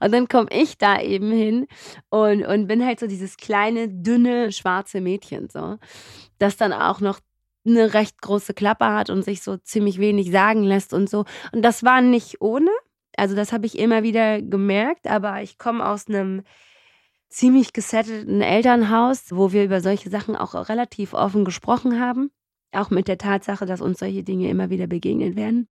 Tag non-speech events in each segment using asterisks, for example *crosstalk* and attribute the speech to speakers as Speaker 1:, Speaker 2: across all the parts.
Speaker 1: Und dann komme ich da eben hin und, und bin halt so dieses kleine, dünne, schwarze Mädchen, so, das dann auch noch eine recht große Klappe hat und sich so ziemlich wenig sagen lässt und so. Und das war nicht ohne. Also das habe ich immer wieder gemerkt, aber ich komme aus einem ziemlich gesetteten Elternhaus, wo wir über solche Sachen auch relativ offen gesprochen haben. Auch mit der Tatsache, dass uns solche Dinge immer wieder begegnen werden.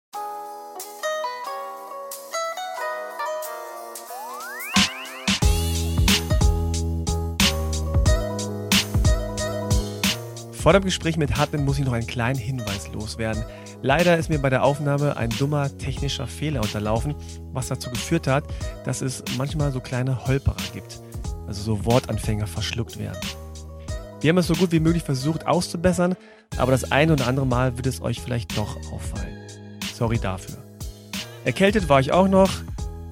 Speaker 2: Vor dem Gespräch mit Hartmann muss ich noch einen kleinen Hinweis loswerden. Leider ist mir bei der Aufnahme ein dummer technischer Fehler unterlaufen, was dazu geführt hat, dass es manchmal so kleine Holperer gibt, also so Wortanfänger verschluckt werden. Wir haben es so gut wie möglich versucht auszubessern, aber das eine oder andere Mal wird es euch vielleicht doch auffallen. Sorry dafür. Erkältet war ich auch noch,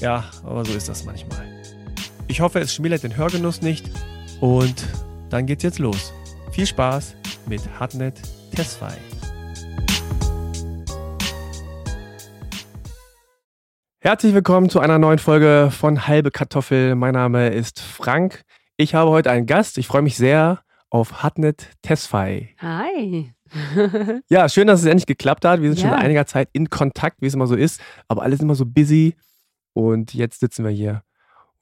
Speaker 2: ja, aber so ist das manchmal. Ich hoffe, es schmälert den Hörgenuss nicht und dann geht's jetzt los. Viel Spaß mit Hartnett Tesfai. Herzlich willkommen zu einer neuen Folge von Halbe Kartoffel. Mein Name ist Frank. Ich habe heute einen Gast. Ich freue mich sehr auf Hartnett Tesfai.
Speaker 1: Hi. *laughs*
Speaker 2: ja, schön, dass es endlich geklappt hat. Wir sind
Speaker 1: Ja.
Speaker 2: schon seit einiger Zeit in Kontakt, wie es immer so ist. Aber alles immer so busy. Und jetzt sitzen wir hier.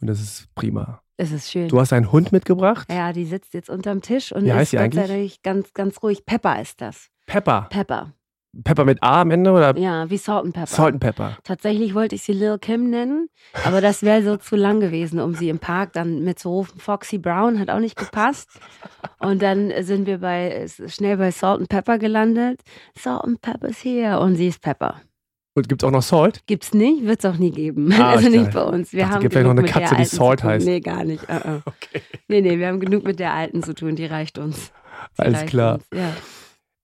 Speaker 2: Und das ist prima.
Speaker 1: Es ist schön.
Speaker 2: Du hast einen Hund mitgebracht.
Speaker 1: ja, die sitzt jetzt unterm Tisch und
Speaker 2: Wie
Speaker 1: ist
Speaker 2: heißt
Speaker 1: sei
Speaker 2: eigentlich?
Speaker 1: Ganz, ganz ruhig. Pepper ist das.
Speaker 2: Pepper.
Speaker 1: Pepper.
Speaker 2: Pepper mit A am Ende oder
Speaker 1: Ja, wie Salt and Pepper.
Speaker 2: Salt and Pepper?
Speaker 1: Tatsächlich wollte ich sie Lil Kim nennen, aber das wäre so zu lang gewesen, um sie im Park dann mit zu rufen. Foxy Brown hat auch nicht gepasst. Und dann sind wir bei schnell bei Salt and Pepper gelandet. Salt and Pepper's here und sie ist Pepper.
Speaker 2: Und gibt es auch noch Salt?
Speaker 1: Gibt's nicht, wird's auch nie geben.
Speaker 2: Ah,
Speaker 1: also
Speaker 2: ich
Speaker 1: nicht bei uns. Wir
Speaker 2: dachte,
Speaker 1: haben
Speaker 2: gibt vielleicht noch eine Katze, die Salt heißt.
Speaker 1: Nee, gar nicht. Uh -uh. *laughs*
Speaker 2: Okay.
Speaker 1: Nee, nee, wir haben genug mit der Alten zu tun, die reicht uns. Die
Speaker 2: Alles
Speaker 1: reicht
Speaker 2: klar.
Speaker 1: Uns. Ja.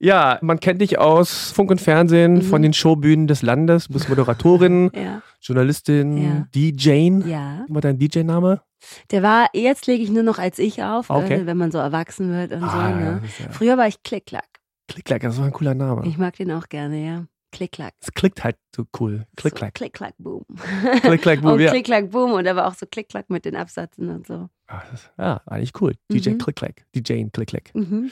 Speaker 2: Ja, man kennt dich aus Funk und Fernsehen,
Speaker 1: Mhm.
Speaker 2: von den Showbühnen des Landes. Du bist Moderatorin, *laughs*
Speaker 1: ja,
Speaker 2: Journalistin,
Speaker 1: Ja.
Speaker 2: DJ.
Speaker 1: ja.
Speaker 2: War dein DJ-Name?
Speaker 1: Der war, jetzt lege ich nur noch als ich auf,
Speaker 2: Okay.
Speaker 1: äh, wenn man so erwachsen wird und so.
Speaker 2: Ah, ja,
Speaker 1: Ne? Früher war ich Klick-Klack.
Speaker 2: Klick-Klack, das war ein cooler Name.
Speaker 1: Ich mag den auch gerne, ja. Klick-Klack.
Speaker 2: Es klickt halt so cool. Klick-Klack.
Speaker 1: So, Klick-Klack, boom.
Speaker 2: Klick-Klack, boom, *laughs*
Speaker 1: und
Speaker 2: ja.
Speaker 1: Klick-Klack, boom. Und aber auch so Klick-Klack mit den Absätzen und so.
Speaker 2: Ah, das ist- Ja, eigentlich cool. DJ
Speaker 1: Mhm.
Speaker 2: Klick-Klack. DJ Klick-Klack.
Speaker 1: Mhm.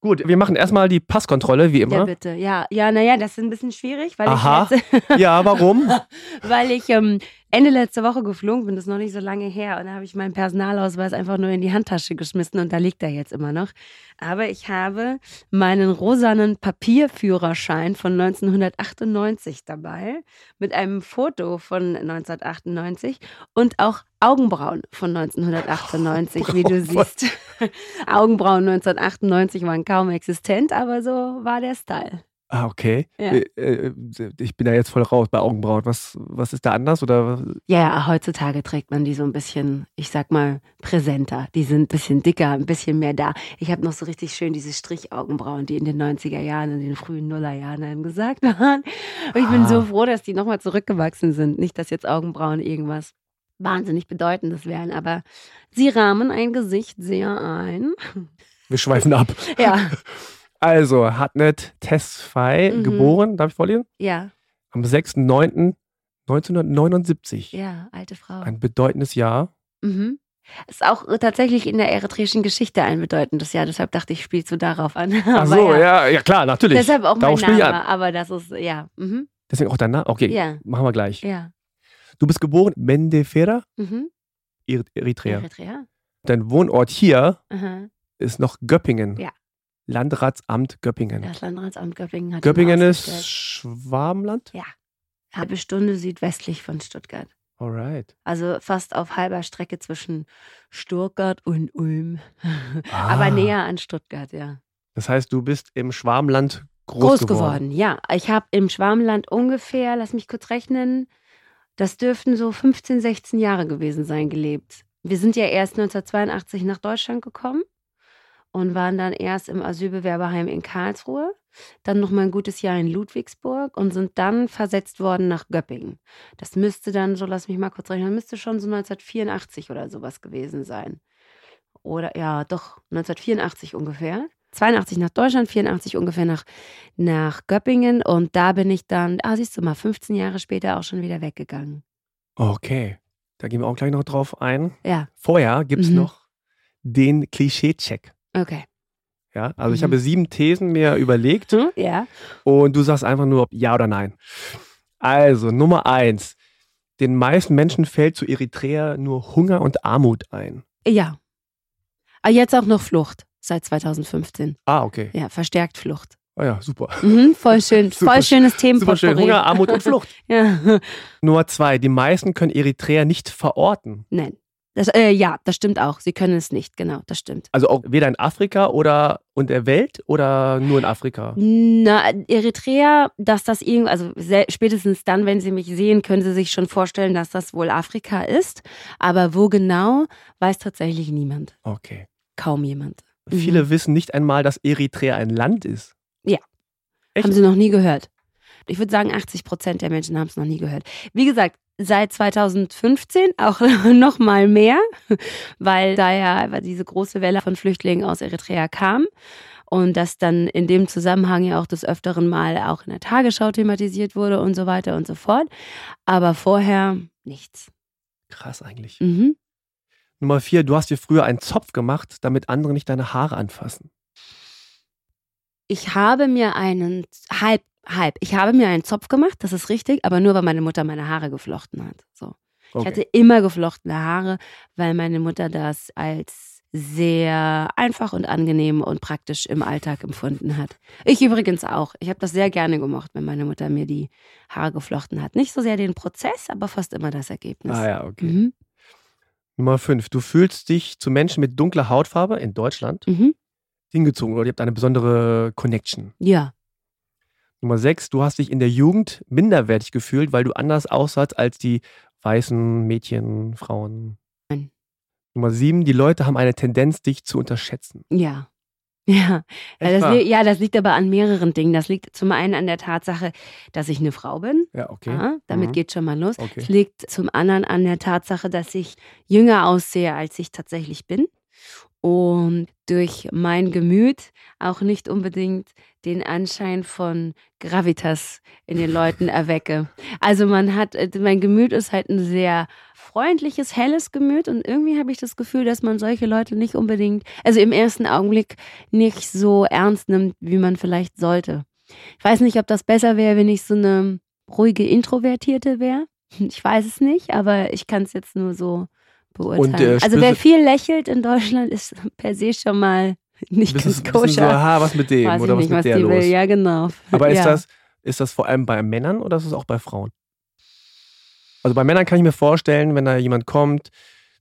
Speaker 2: Gut, wir machen erstmal die Passkontrolle, wie
Speaker 1: Ja,
Speaker 2: immer.
Speaker 1: bitte. Ja, ja, naja, das ist ein bisschen schwierig, weil
Speaker 2: Aha.
Speaker 1: ich jetzt,
Speaker 2: Ja, warum? *laughs*
Speaker 1: weil ich ähm, Ende letzte Woche geflogen bin, das ist noch nicht so lange her. Und da habe ich meinen Personalausweis einfach nur in die Handtasche geschmissen und da liegt er jetzt immer noch. Aber ich habe meinen rosanen Papierführerschein von 1998 dabei, mit einem Foto von 1998 und auch Augenbrauen von 1998, wie du siehst. Augenbrauen 1998 waren kaum existent, aber so war der Style.
Speaker 2: Ah, okay.
Speaker 1: Ja.
Speaker 2: Äh, äh, Ich bin da jetzt voll raus bei Augenbrauen. Was, was ist da anders? Oder
Speaker 1: Ja, ja, heutzutage trägt man die so ein bisschen, ich sag mal, präsenter. Die sind ein bisschen dicker, ein bisschen mehr da. Ich habe noch so richtig schön diese Strichaugenbrauen, die in den 90er Jahren, in den frühen Nullerjahren angesagt *laughs* waren. Und ich bin
Speaker 2: Ah.
Speaker 1: so froh, dass die nochmal zurückgewachsen sind. Nicht, dass jetzt Augenbrauen irgendwas wahnsinnig Bedeutendes wären, aber sie rahmen ein Gesicht sehr ein.
Speaker 2: wir schweifen ab.
Speaker 1: Ja, *laughs*
Speaker 2: Also, Hatnet Tesfai,
Speaker 1: Mhm.
Speaker 2: geboren, darf ich vorlesen?
Speaker 1: ja,
Speaker 2: Am 6.9.1979.
Speaker 1: ja, alte Frau.
Speaker 2: Ein bedeutendes Jahr.
Speaker 1: Mhm. Ist auch äh, tatsächlich in der eritreischen Geschichte ein bedeutendes Jahr. Deshalb dachte ich, spielst du darauf an. *laughs*
Speaker 2: Ach so, ja. ja, klar, natürlich.
Speaker 1: Deshalb auch mein
Speaker 2: Darauf ich
Speaker 1: Name,
Speaker 2: an.
Speaker 1: aber das ist, ja. Mhm.
Speaker 2: Deswegen auch dein Name? Okay,
Speaker 1: Ja,
Speaker 2: machen wir gleich.
Speaker 1: ja.
Speaker 2: Du bist geboren in Mendefera,
Speaker 1: Mhm.
Speaker 2: Er- Eritrea.
Speaker 1: Eritrea.
Speaker 2: Dein Wohnort hier
Speaker 1: Aha.
Speaker 2: ist noch Göppingen.
Speaker 1: Ja.
Speaker 2: Landratsamt Göppingen.
Speaker 1: Das Landratsamt Göppingen hat
Speaker 2: Göppingen ist
Speaker 1: ausgestellt.
Speaker 2: Schwabenland?
Speaker 1: halbe Stunde südwestlich von Stuttgart.
Speaker 2: Alright.
Speaker 1: Also fast auf halber Strecke zwischen Stuttgart und Ulm.
Speaker 2: Ah.
Speaker 1: Aber näher an Stuttgart, ja.
Speaker 2: Das heißt, du bist im Schwabenland groß,
Speaker 1: Groß
Speaker 2: geworden.
Speaker 1: geworden, ja. Ich habe im Schwarmland ungefähr, lass mich kurz rechnen, das dürften so 15, 16 Jahre gewesen sein, gelebt. Wir sind ja erst 1982 nach Deutschland gekommen und waren dann erst im Asylbewerberheim in Karlsruhe, dann noch mal ein gutes Jahr in Ludwigsburg und sind dann versetzt worden nach Göppingen. Das müsste dann, so lass mich mal kurz rechnen, müsste schon so 1984 oder sowas gewesen sein. Oder ja, doch 1984 ungefähr. 82 nach Deutschland, 84 ungefähr nach, nach Göppingen und da bin ich dann, ah siehst du mal, 15 Jahre später auch schon wieder weggegangen.
Speaker 2: Okay. Da gehen wir auch gleich noch drauf ein.
Speaker 1: Ja,
Speaker 2: Vorher gibt es
Speaker 1: Mhm.
Speaker 2: noch den Klischee-Check.
Speaker 1: Okay.
Speaker 2: Ja, also ich
Speaker 1: Mhm.
Speaker 2: habe sieben Thesen mir überlegt
Speaker 1: Hm? Ja.
Speaker 2: und du sagst einfach nur ja oder nein. Also, Nummer eins. Den meisten Menschen fällt zu Eritrea nur Hunger und Armut ein.
Speaker 1: Ja. Aber jetzt auch noch Flucht seit 2015.
Speaker 2: Ah, okay.
Speaker 1: Ja, verstärkt Flucht.
Speaker 2: Ah ja, super.
Speaker 1: Mhm, *laughs* voll schön,
Speaker 2: Super
Speaker 1: voll
Speaker 2: sch-
Speaker 1: schönes
Speaker 2: Super
Speaker 1: Themenporträt.
Speaker 2: schön. Hunger, Armut und Flucht. *laughs*
Speaker 1: Ja.
Speaker 2: Nummer zwei. Die meisten können Eritrea nicht verorten.
Speaker 1: Nein. Das, äh, ja, das stimmt auch. Sie können es nicht, genau, das stimmt.
Speaker 2: Also auch weder in Afrika oder und der Welt oder nur in Afrika.
Speaker 1: Na, Eritrea, dass das irgendwie, also spätestens dann, wenn Sie mich sehen, können Sie sich schon vorstellen, dass das wohl Afrika ist. Aber wo genau, weiß tatsächlich niemand.
Speaker 2: Okay.
Speaker 1: Kaum jemand. Mhm.
Speaker 2: Viele wissen nicht einmal, dass Eritrea ein Land ist.
Speaker 1: Ja.
Speaker 2: Echt?
Speaker 1: Haben Sie noch nie gehört? Ich würde sagen, 80 Prozent der Menschen haben es noch nie gehört. Wie gesagt, seit 2015 auch *laughs* noch mal mehr, weil da ja diese große Welle von Flüchtlingen aus Eritrea kam und das dann in dem Zusammenhang ja auch des Öfteren mal auch in der Tagesschau thematisiert wurde und so weiter und so fort. Aber vorher nichts.
Speaker 2: Krass eigentlich.
Speaker 1: Mhm.
Speaker 2: Nummer vier, du hast dir früher einen Zopf gemacht, damit andere nicht deine Haare anfassen.
Speaker 1: Ich habe mir einen halb halb. Ich habe mir einen Zopf gemacht, das ist richtig, aber nur weil meine Mutter meine Haare geflochten hat. So. Ich
Speaker 2: Okay.
Speaker 1: hatte immer geflochtene Haare, weil meine Mutter das als sehr einfach und angenehm und praktisch im Alltag empfunden hat. Ich übrigens auch. Ich habe das sehr gerne gemocht, wenn meine Mutter mir die Haare geflochten hat. Nicht so sehr den Prozess, aber fast immer das Ergebnis.
Speaker 2: Ah ja, okay.
Speaker 1: Mhm.
Speaker 2: Nummer fünf, du fühlst dich zu Menschen mit dunkler Hautfarbe in Deutschland
Speaker 1: Mhm.
Speaker 2: hingezogen oder ihr habt eine besondere Connection.
Speaker 1: Ja.
Speaker 2: Nummer sechs, du hast dich in der Jugend minderwertig gefühlt, weil du anders aussahst als die weißen Mädchen, Frauen.
Speaker 1: Nein.
Speaker 2: Nummer sieben, die Leute haben eine Tendenz, dich zu unterschätzen.
Speaker 1: Ja. *laughs* Ja. Ja
Speaker 2: Echt
Speaker 1: das, li- ja, das liegt aber an mehreren Dingen. Das liegt zum einen an der Tatsache, dass ich eine Frau bin.
Speaker 2: Ja, okay.
Speaker 1: Ja, damit
Speaker 2: Mhm.
Speaker 1: geht schon mal los.
Speaker 2: Okay.
Speaker 1: Es liegt zum anderen an der Tatsache, dass ich jünger aussehe, als ich tatsächlich bin. Und durch mein Gemüt auch nicht unbedingt den Anschein von Gravitas in den Leuten erwecke. Also man hat, äh, mein Gemüt ist halt ein sehr freundliches, helles Gemüt und irgendwie habe ich das Gefühl, dass man solche Leute nicht unbedingt, also im ersten Augenblick nicht so ernst nimmt, wie man vielleicht sollte. Ich weiß nicht, ob das besser wäre, wenn ich so eine ruhige Introvertierte wäre. Ich weiß es nicht, aber ich kann es jetzt nur so beurteilen.
Speaker 2: Und, äh,
Speaker 1: also wer viel lächelt in Deutschland, ist per se schon mal *laughs* nicht ganz
Speaker 2: du so,
Speaker 1: koscher.
Speaker 2: aha, was mit dem
Speaker 1: weiß
Speaker 2: oder was
Speaker 1: nicht,
Speaker 2: mit
Speaker 1: was
Speaker 2: der los?
Speaker 1: will. Ja, genau.
Speaker 2: Aber ist,
Speaker 1: ja.
Speaker 2: das, ist das vor allem bei Männern oder ist es auch bei Frauen? Also bei Männern kann ich mir vorstellen, wenn da jemand kommt,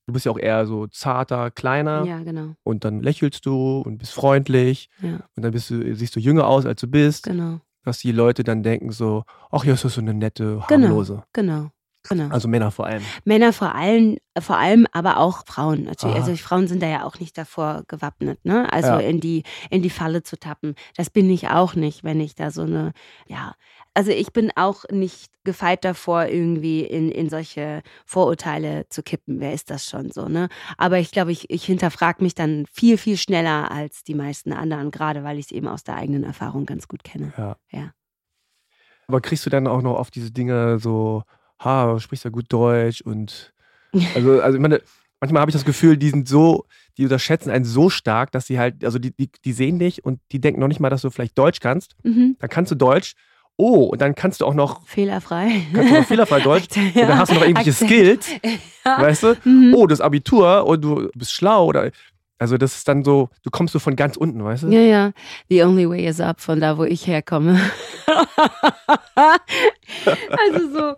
Speaker 2: du bist ja auch eher so zarter, kleiner
Speaker 1: Ja, genau.
Speaker 2: und dann lächelst du und bist freundlich
Speaker 1: Ja,
Speaker 2: und dann bist du, siehst du jünger aus, als du bist,
Speaker 1: genau.
Speaker 2: dass die Leute dann denken so, ach ja, ist das so eine nette,
Speaker 1: Genau.
Speaker 2: harmlose.
Speaker 1: Genau. Genau.
Speaker 2: Also Männer vor allem.
Speaker 1: Männer vor allem, vor allem, aber auch Frauen natürlich.
Speaker 2: Aha.
Speaker 1: Also Frauen sind da ja auch nicht davor gewappnet, ne? Also
Speaker 2: Ja.
Speaker 1: in die in die Falle zu tappen. Das bin ich auch nicht, wenn ich da so eine, ja. Also ich bin auch nicht gefeit davor, irgendwie in, in solche Vorurteile zu kippen. Wer ist das schon so, ne? Aber ich glaube, ich, ich hinterfrage mich dann viel, viel schneller als die meisten anderen, gerade weil ich es eben aus der eigenen Erfahrung ganz gut kenne.
Speaker 2: Ja.
Speaker 1: Ja.
Speaker 2: Aber kriegst du dann auch noch auf diese Dinge so, ha, du sprichst ja gut Deutsch und *laughs* also, also ich meine, manchmal habe ich das Gefühl, die sind so, die unterschätzen einen so stark, dass sie halt, also die, die, die sehen dich und die denken noch nicht mal, dass du vielleicht Deutsch kannst.
Speaker 1: Mhm.
Speaker 2: Dann kannst du Deutsch. Oh, und dann kannst du auch noch,
Speaker 1: Fehlerfrei.
Speaker 2: kannst du noch fehlerfrei Deutsch. *laughs* Und dann hast du noch irgendwelche
Speaker 1: Akzent.
Speaker 2: Skills, *laughs*
Speaker 1: Ja.
Speaker 2: weißt du?
Speaker 1: Mhm.
Speaker 2: Oh, das Abitur und du bist schlau oder. Also, das ist dann so, du kommst so von ganz unten, weißt du?
Speaker 1: Ja, ja. The only way is up, von da, wo ich herkomme. *laughs* also so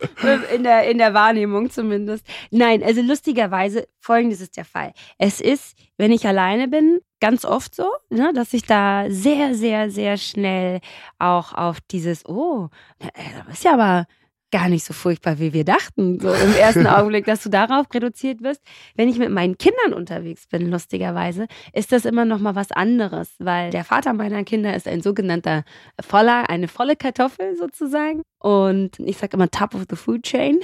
Speaker 1: in der, in der Wahrnehmung zumindest. Nein, also lustigerweise, folgendes ist der Fall. Es ist, wenn ich alleine bin, ganz oft so, ne, dass ich da sehr, sehr, sehr schnell auch auf dieses, oh, äh, das ist ja aber gar nicht so furchtbar, wie wir dachten, so im ersten *laughs* Augenblick, dass du darauf reduziert wirst. Wenn ich mit meinen Kindern unterwegs bin, lustigerweise, ist das immer noch mal was anderes, weil der Vater meiner Kinder ist ein sogenannter voller, eine volle Kartoffel sozusagen. Und ich sage immer top of the food chain.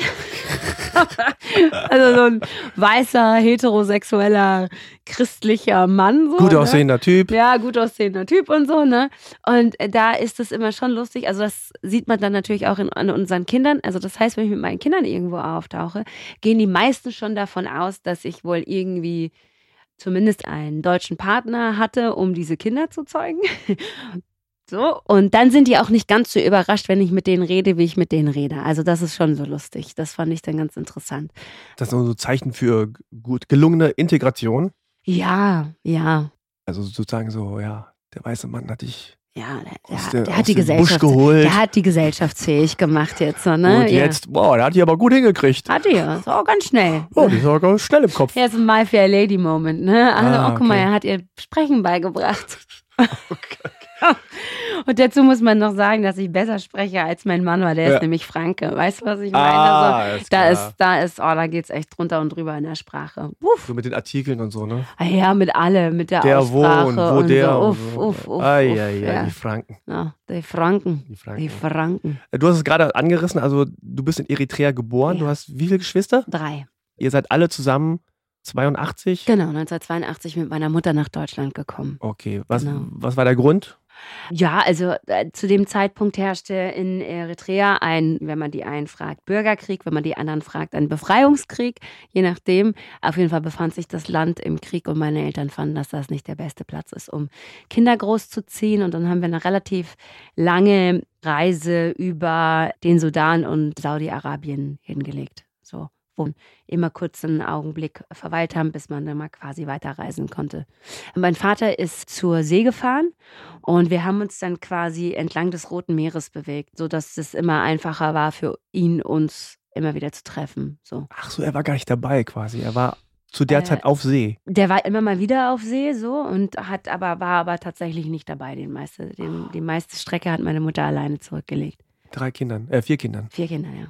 Speaker 1: *laughs* also so ein weißer, heterosexueller, christlicher Mann. So,
Speaker 2: Gut
Speaker 1: ne?
Speaker 2: aussehender Typ.
Speaker 1: Ja, gut aussehender Typ und so, ne? Und da ist es immer schon lustig. Also, das sieht man dann natürlich auch in, an unseren Kindern. Also, das heißt, wenn ich mit meinen Kindern irgendwo auftauche, gehen die meisten schon davon aus, dass ich wohl irgendwie zumindest einen deutschen Partner hatte, um diese Kinder zu zeugen. So, und dann sind die auch nicht ganz so überrascht, wenn ich mit denen rede, wie ich mit denen rede. Also das ist schon so lustig. Das fand ich dann ganz interessant.
Speaker 2: Das sind so Zeichen für gut gelungene Integration.
Speaker 1: Ja, ja.
Speaker 2: Also sozusagen so, ja, der weiße Mann hat dich
Speaker 1: Ja, der, der,
Speaker 2: der,
Speaker 1: hat die Gesellschaft,
Speaker 2: geholt.
Speaker 1: der hat die gesellschaftsfähig gemacht jetzt, so, ne?
Speaker 2: und jetzt, boah, der hat die aber gut hingekriegt.
Speaker 1: Ja. Hat die ja. So ganz schnell.
Speaker 2: Oh, die ist aber ganz schnell im Kopf.
Speaker 1: Ja, so ein My Fair Lady Moment, ne? Also,
Speaker 2: Ah,
Speaker 1: oh, guck mal,
Speaker 2: okay.
Speaker 1: er hat ihr Sprechen beigebracht. *laughs* *laughs* Und dazu muss man noch sagen, dass ich besser spreche als mein Mann, weil der
Speaker 2: Ja.
Speaker 1: ist nämlich Franke. Weißt du, was ich meine? also,
Speaker 2: Ah, ist
Speaker 1: da
Speaker 2: klar.
Speaker 1: ist, da ist, oh, da geht's echt drunter und drüber in der Sprache. Uff.
Speaker 2: So mit den Artikeln und so, ne?
Speaker 1: Ah Ja, mit alle, mit der,
Speaker 2: Der wo
Speaker 1: Aussprache
Speaker 2: und wo der.
Speaker 1: so.
Speaker 2: und
Speaker 1: Uff,
Speaker 2: so.
Speaker 1: uff, uff,
Speaker 2: Ei,
Speaker 1: uff.
Speaker 2: ei, ei,
Speaker 1: ja.
Speaker 2: die Franken.
Speaker 1: ja, die Franken.
Speaker 2: Die
Speaker 1: Die
Speaker 2: Franken.
Speaker 1: Franken.
Speaker 2: Du hast es gerade angerissen, also du bist in Eritrea geboren.
Speaker 1: Ja.
Speaker 2: Du hast wie viele Geschwister?
Speaker 1: Drei.
Speaker 2: Ihr seid alle zusammen 82?
Speaker 1: Genau, 1982 mit meiner Mutter nach Deutschland gekommen.
Speaker 2: Okay, was,
Speaker 1: Genau.
Speaker 2: was war der Grund?
Speaker 1: Ja, also äh, zu dem Zeitpunkt herrschte in Eritrea ein, wenn man die einen fragt, Bürgerkrieg, wenn man die anderen fragt, ein Befreiungskrieg, je nachdem. Auf jeden Fall befand sich das Land im Krieg und meine Eltern fanden, dass das nicht der beste Platz ist, um Kinder großzuziehen. Und dann haben wir eine relativ lange Reise über den Sudan und Saudi-Arabien hingelegt. So, wo immer kurz einen Augenblick verweilt haben, bis man dann mal quasi weiterreisen konnte. Mein Vater ist zur See gefahren und wir haben uns dann quasi entlang des Roten Meeres bewegt, sodass es immer einfacher war für ihn, uns immer wieder zu treffen. So.
Speaker 2: Ach so, er war gar nicht dabei quasi. Er war zu der
Speaker 1: Äh,
Speaker 2: Zeit auf See.
Speaker 1: Der war immer mal wieder auf See so und hat aber, war aber tatsächlich nicht dabei. Den meiste, den, die meiste Strecke hat meine Mutter alleine zurückgelegt.
Speaker 2: Drei Kindern, äh, vier Kindern.
Speaker 1: Vier Kinder, ja.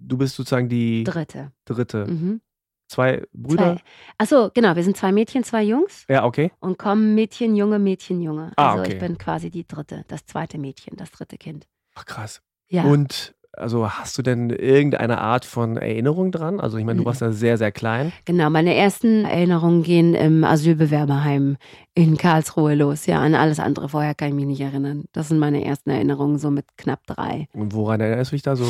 Speaker 2: Du bist sozusagen die
Speaker 1: Dritte.
Speaker 2: dritte.
Speaker 1: Mhm.
Speaker 2: Zwei Brüder?
Speaker 1: Zwei. Achso, genau, wir sind zwei Mädchen, zwei Jungs
Speaker 2: Ja, okay.
Speaker 1: und kommen Mädchen, Junge, Mädchen, Junge.
Speaker 2: Ah,
Speaker 1: Also
Speaker 2: okay.
Speaker 1: ich bin quasi die dritte, das zweite Mädchen, das dritte Kind.
Speaker 2: Ach krass.
Speaker 1: Ja.
Speaker 2: Und also hast du denn irgendeine Art von Erinnerung dran? Also ich meine, du warst ja sehr, sehr klein.
Speaker 1: Genau, meine ersten Erinnerungen gehen im Asylbewerberheim in Karlsruhe los. Ja, an alles andere vorher kann ich mich nicht erinnern. Das sind meine ersten Erinnerungen, so mit knapp drei.
Speaker 2: Und woran erinnerst du dich da so?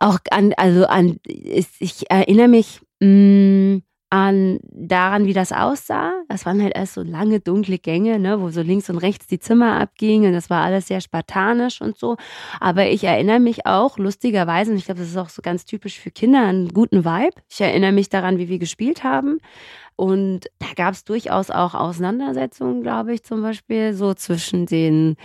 Speaker 1: Auch an, also an, ich erinnere mich mh, an daran, wie das aussah. Das waren halt erst so lange, dunkle Gänge, ne, wo so links und rechts die Zimmer abgingen. Das war alles sehr spartanisch und so. Aber ich erinnere mich auch, lustigerweise, und ich glaube, das ist auch so ganz typisch für Kinder, einen guten Vibe. Ich erinnere mich daran, wie wir gespielt haben. Und da gab es durchaus auch Auseinandersetzungen, glaube ich, zum Beispiel, so zwischen den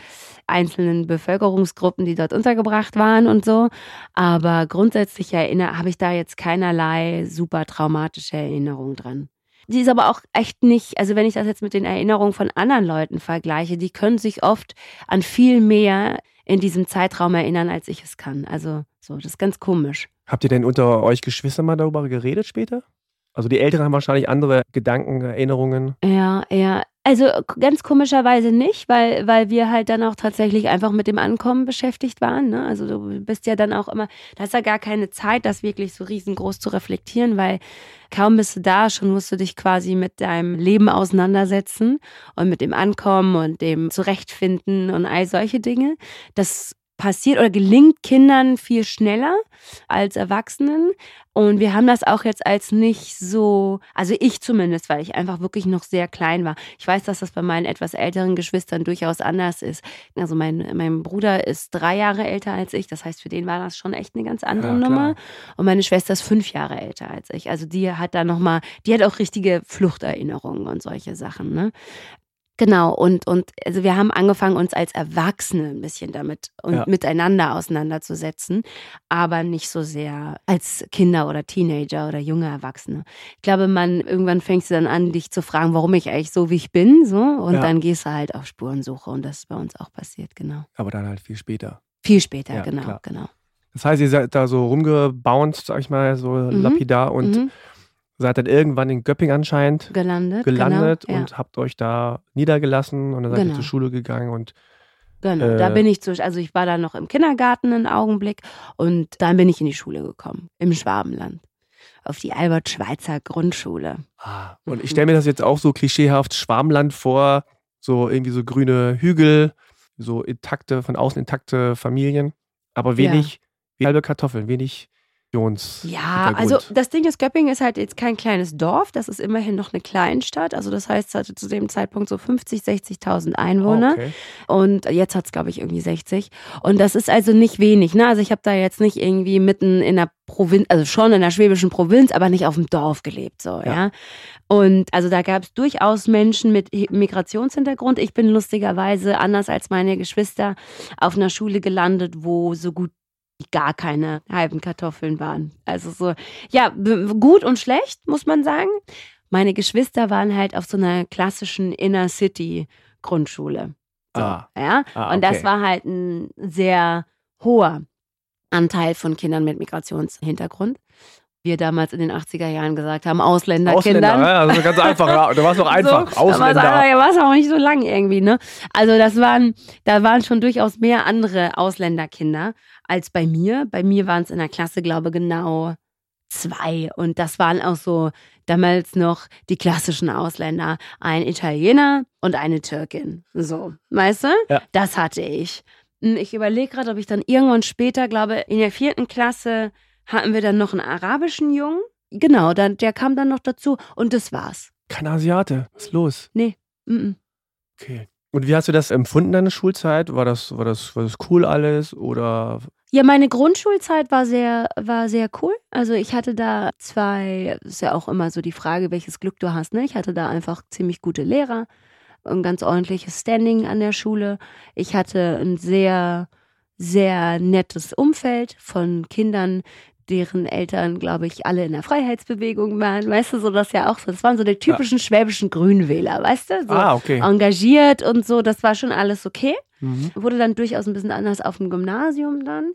Speaker 1: einzelnen Bevölkerungsgruppen, die dort untergebracht waren und so. Aber grundsätzlich erinnere, habe ich da jetzt keinerlei super traumatische Erinnerung dran. Die ist aber auch echt nicht, also wenn ich das jetzt mit den Erinnerungen von anderen Leuten vergleiche, die können sich oft an viel mehr in diesem Zeitraum erinnern, als ich es kann. Also so, das ist ganz komisch.
Speaker 2: Habt ihr denn unter euch Geschwister mal darüber geredet später? Also die Älteren haben wahrscheinlich andere Gedanken, Erinnerungen.
Speaker 1: Ja, ja. Also ganz komischerweise nicht, weil, weil wir halt dann auch tatsächlich einfach mit dem Ankommen beschäftigt waren. Ne? Also du bist ja dann auch immer, da ist ja gar keine Zeit, das wirklich so riesengroß zu reflektieren, weil kaum bist du da, schon musst du dich quasi mit deinem Leben auseinandersetzen und mit dem Ankommen und dem Zurechtfinden und all solche Dinge. Das passiert oder gelingt Kindern viel schneller als Erwachsenen. Und wir haben das auch jetzt als nicht so, also ich zumindest, weil ich einfach wirklich noch sehr klein war. Ich weiß, dass das bei meinen etwas älteren Geschwistern durchaus anders ist. Also mein, mein Bruder ist drei Jahre älter als ich. Das heißt, für den war das schon echt eine ganz andere
Speaker 2: Ja.
Speaker 1: Nummer. Und meine Schwester ist fünf Jahre älter als ich. Also die hat da nochmal, die hat auch richtige Fluchterinnerungen und solche Sachen. Ne? Genau, und, und also wir haben angefangen, uns als Erwachsene ein bisschen damit und
Speaker 2: Ja.
Speaker 1: miteinander auseinanderzusetzen, aber nicht so sehr als Kinder oder Teenager oder junge Erwachsene. Ich glaube, man irgendwann fängst du dann an, dich zu fragen, warum ich eigentlich so wie ich bin, so und
Speaker 2: Ja.
Speaker 1: dann gehst du halt auf Spurensuche und das ist bei uns auch passiert, genau.
Speaker 2: Aber dann halt viel später.
Speaker 1: Viel später,
Speaker 2: Ja,
Speaker 1: genau,
Speaker 2: klar.
Speaker 1: genau.
Speaker 2: Das heißt, ihr seid da so rumgebounced, sag ich mal, so
Speaker 1: Mhm.
Speaker 2: lapidar und
Speaker 1: mhm.
Speaker 2: Seid dann irgendwann in Göpping anscheinend
Speaker 1: Gelandet,
Speaker 2: gelandet
Speaker 1: genau, ja.
Speaker 2: und habt euch da niedergelassen und dann seid ihr
Speaker 1: Genau.
Speaker 2: zur Schule gegangen und
Speaker 1: Genau,
Speaker 2: Äh.
Speaker 1: da bin ich zu, also ich war da noch im Kindergarten einen Augenblick und dann bin ich in die Schule gekommen, im Schwabenland. Auf die Albert-Schweitzer Grundschule.
Speaker 2: Ah, und ich stelle mir das jetzt auch so klischeehaft Schwarmland vor, so irgendwie so grüne Hügel, so intakte, von außen intakte Familien, aber wenig, wie halbe Kartoffeln, wenig Jons.
Speaker 1: Ja, also das Ding ist, Göppingen ist halt jetzt kein kleines Dorf, das ist immerhin noch eine Kleinstadt. Also das heißt, es hatte zu dem Zeitpunkt so 50, 60.000 Einwohner.
Speaker 2: okay.
Speaker 1: Und jetzt hat es, glaube ich, irgendwie 60. Und das ist also nicht wenig. Ne? Also ich habe da jetzt nicht irgendwie mitten in der Provinz, also schon in der schwäbischen Provinz, aber nicht auf dem Dorf gelebt. So, ja.
Speaker 2: Ja.
Speaker 1: Und also da gab es durchaus Menschen mit Hi- Migrationshintergrund. Ich bin lustigerweise, anders als meine Geschwister, auf einer Schule gelandet, wo so gut wie gar keine halben Kartoffeln waren. Also so, ja, gut und schlecht, muss man sagen. Meine Geschwister waren halt auf so einer klassischen Inner City Grundschule. So,
Speaker 2: Ah.
Speaker 1: ja.
Speaker 2: Ah,
Speaker 1: Und das
Speaker 2: okay.
Speaker 1: war halt ein sehr hoher Anteil von Kindern mit Migrationshintergrund. Wir damals in den 80er Jahren gesagt haben, Ausländerkindern.
Speaker 2: Ausländer, ja, also ganz einfach, ja, *laughs* da war es noch einfach.
Speaker 1: So, da
Speaker 2: Ausländer.
Speaker 1: war es auch nicht so lang irgendwie, ne? Also das waren, da waren schon durchaus mehr andere Ausländerkinder als bei mir. Bei mir waren es in der Klasse, glaube genau zwei. Und das waren auch so damals noch die klassischen Ausländer. Ein Italiener und eine Türkin. So, weißt du?
Speaker 2: Ja.
Speaker 1: Das hatte ich. Hm, Ich überlege gerade, ob ich dann irgendwann später, glaube in der vierten Klasse hatten wir dann noch einen arabischen Jungen. Genau, dann, der kam dann noch dazu und das war's.
Speaker 2: Kein Asiate, was ist los?
Speaker 1: Mhm.
Speaker 2: Okay. Und wie hast du das empfunden, deine Schulzeit? War das, war das, war das cool alles? Oder
Speaker 1: Ja, meine Grundschulzeit war sehr, war sehr cool. Also ich hatte da zwei, ist ja auch immer so die Frage, welches Glück du hast. Ne? Ich hatte da einfach ziemlich gute Lehrer, ein ganz ordentliches Standing an der Schule. Ich hatte ein sehr, sehr nettes Umfeld von Kindern, deren Eltern, glaube ich, alle in der Freiheitsbewegung waren. Weißt du, so das ja auch so. Das waren so die typischen schwäbischen Grünwähler, weißt du? So
Speaker 2: ah, okay.
Speaker 1: engagiert und so. Das war schon alles okay.
Speaker 2: Mhm.
Speaker 1: Wurde dann durchaus ein bisschen anders auf dem Gymnasium dann.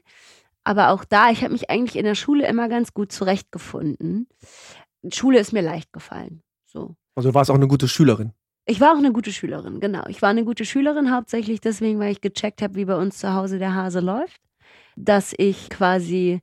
Speaker 1: Aber auch da, ich habe mich eigentlich in der Schule immer ganz gut zurechtgefunden. Schule ist mir leicht gefallen. So.
Speaker 2: Also du warst auch eine gute Schülerin.
Speaker 1: Ich war auch eine gute Schülerin, genau. Ich war eine gute Schülerin, hauptsächlich deswegen, weil ich gecheckt habe, wie bei uns zu Hause der Hase läuft. Dass ich quasi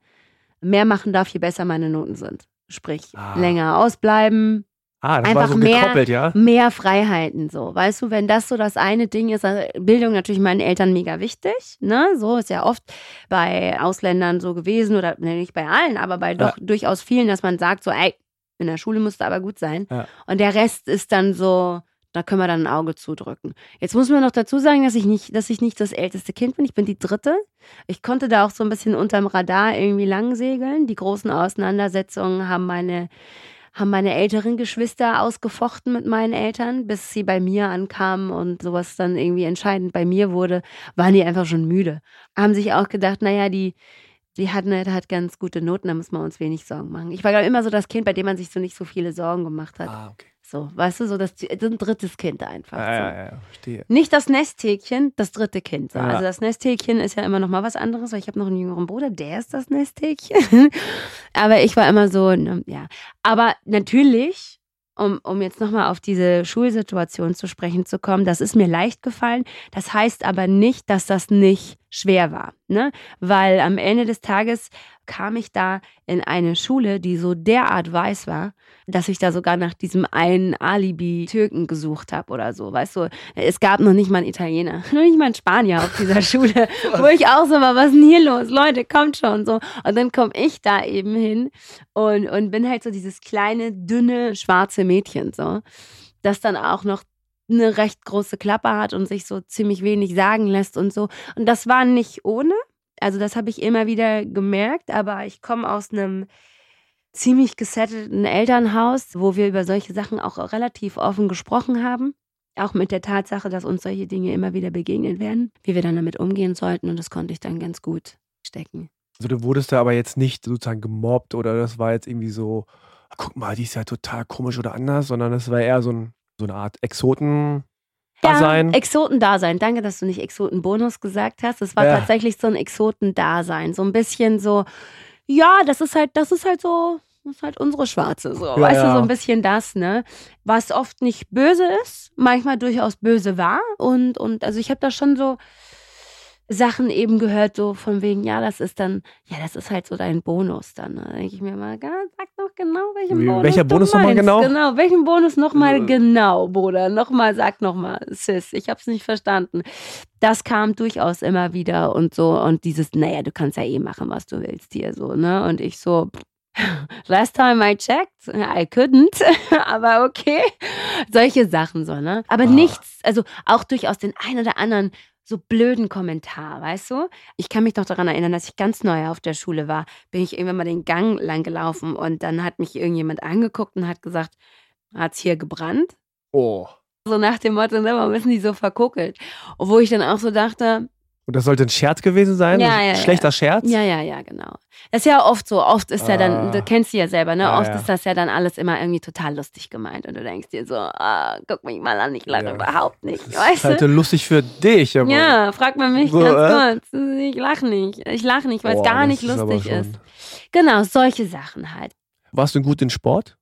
Speaker 1: mehr machen darf, je besser meine Noten sind. Sprich,
Speaker 2: Ah.
Speaker 1: länger ausbleiben,
Speaker 2: Ah, das war
Speaker 1: Einfach
Speaker 2: so
Speaker 1: mehr-
Speaker 2: ja?
Speaker 1: mehr Freiheiten so. Weißt du, wenn das so das eine Ding ist, also Bildung natürlich meinen Eltern mega wichtig, ne? So ist ja oft bei Ausländern so gewesen oder ne, nicht bei allen, aber bei doch durchaus vielen, dass man sagt so, ey, in der Schule musst du aber gut sein.
Speaker 2: Ja.
Speaker 1: Und der Rest ist dann so, da können wir dann ein Auge zudrücken. Jetzt muss man noch dazu sagen, dass ich nicht, dass ich nicht das älteste Kind bin. Ich bin die dritte. Ich konnte da auch so ein bisschen unterm Radar irgendwie lang segeln. Die großen Auseinandersetzungen haben meine haben meine älteren Geschwister ausgefochten mit meinen Eltern, bis sie bei mir ankamen und sowas dann irgendwie entscheidend bei mir wurde, waren die einfach schon müde. Haben sich auch gedacht, naja, die, die hat, ne, hat ganz gute Noten, da muss man uns wenig Sorgen machen. Ich war immer so das Kind, bei dem man sich so nicht so viele Sorgen gemacht hat.
Speaker 2: Ah, okay.
Speaker 1: So, weißt du, so das, so ein drittes Kind einfach.
Speaker 2: Ja,
Speaker 1: so.
Speaker 2: ja, ja, verstehe.
Speaker 1: Nicht das Nesthäkchen, das dritte Kind. So.
Speaker 2: Ja.
Speaker 1: Also das Nesthäkchen ist ja immer noch mal was anderes, weil ich habe noch einen jüngeren Bruder, der ist das Nesthäkchen. *laughs* Aber ich war immer so, ne, ja. Aber natürlich, um, um jetzt noch mal auf diese Schulsituation zu sprechen zu kommen, das ist mir leicht gefallen. Das heißt aber nicht, dass das nicht schwer war. Ne? Weil am Ende des Tages kam ich da in eine Schule, die so derart weiß war, dass ich da sogar nach diesem einen Alibi-Türken gesucht habe oder so. Weißt du, es gab noch nicht mal einen Italiener, *laughs* noch nicht mal einen Spanier auf dieser *laughs* Schule, wo ich auch so war, was ist denn hier los? Leute, kommt schon so. Und dann komme ich da eben hin und, und bin halt so dieses kleine, dünne, schwarze Mädchen so, das dann auch noch eine recht große Klappe hat und sich so ziemlich wenig sagen lässt und so. Und das war nicht ohne. Also das habe ich immer wieder gemerkt, aber ich komme aus einem ziemlich gesettelten Elternhaus, wo wir über solche Sachen auch relativ offen gesprochen haben. Auch mit der Tatsache, dass uns solche Dinge immer wieder begegnen werden, wie wir dann damit umgehen sollten. Und das konnte ich dann ganz gut stecken.
Speaker 2: Also du wurdest da aber jetzt nicht sozusagen gemobbt oder das war jetzt irgendwie so, guck mal, die ist ja total komisch oder anders, sondern das war eher so, ein, so eine Art Exoten. Dasein.
Speaker 1: Ja, Exotendasein. Danke, dass du nicht Exotenbonus gesagt hast. Es war
Speaker 2: Ja.
Speaker 1: tatsächlich so ein Exotendasein. So ein bisschen so, ja, das ist halt, das ist halt so, das ist halt unsere Schwarze. So,
Speaker 2: Ja,
Speaker 1: weißt du, so ein bisschen das, ne? Was oft nicht böse ist, manchmal durchaus böse war. Und, und also ich habe da schon so, Sachen eben gehört, so von wegen, ja, das ist dann, ja, das ist halt so dein Bonus dann. Da denke ich mir mal, sag doch genau, welchen
Speaker 2: Wie-
Speaker 1: Bonus.
Speaker 2: welcher Bonus nochmal genau?
Speaker 1: Genau, welchen Bonus nochmal
Speaker 2: Äh.
Speaker 1: genau, Bruder. Nochmal, sag nochmal, Sis, ich hab's nicht verstanden. Das kam durchaus immer wieder und so. Und dieses, naja, du kannst ja eh machen, was du willst hier, so, ne? Und ich so, *laughs* Last time I checked, I couldn't, *laughs* aber okay. Solche Sachen so, ne? Aber
Speaker 2: Ah.
Speaker 1: nichts, also auch durchaus den ein oder anderen so blöden Kommentar, weißt du? Ich kann mich noch daran erinnern, dass ich ganz neu auf der Schule war, bin ich irgendwann mal den Gang lang gelaufen und dann hat mich irgendjemand angeguckt und hat gesagt, hat's hier gebrannt?
Speaker 2: Oh.
Speaker 1: So nach dem Motto, ne, warum sind die so verkuckelt? Wo ich dann auch so dachte,
Speaker 2: Und das sollte ein Scherz gewesen sein?
Speaker 1: Ja,
Speaker 2: ein
Speaker 1: ja, ja.
Speaker 2: schlechter Scherz?
Speaker 1: Ja, ja, ja, genau. Das ist ja oft so. Oft ist ja dann,
Speaker 2: Ah.
Speaker 1: du kennst sie ja selber, ne?
Speaker 2: Ja,
Speaker 1: oft
Speaker 2: ja.
Speaker 1: ist das ja dann alles immer irgendwie total lustig gemeint. Und du denkst dir so, ah, guck mich mal an, ich lache
Speaker 2: Ja.
Speaker 1: überhaupt nicht.
Speaker 2: Das ist
Speaker 1: Weißt
Speaker 2: halt
Speaker 1: du?
Speaker 2: lustig für dich. Aber
Speaker 1: Ja, frag mal mich
Speaker 2: So,
Speaker 1: ganz kurz. Ich lache nicht. Ich lache nicht, weil es gar nicht
Speaker 2: ist
Speaker 1: lustig ist. Genau, solche Sachen halt.
Speaker 2: Warst du gut in Sport?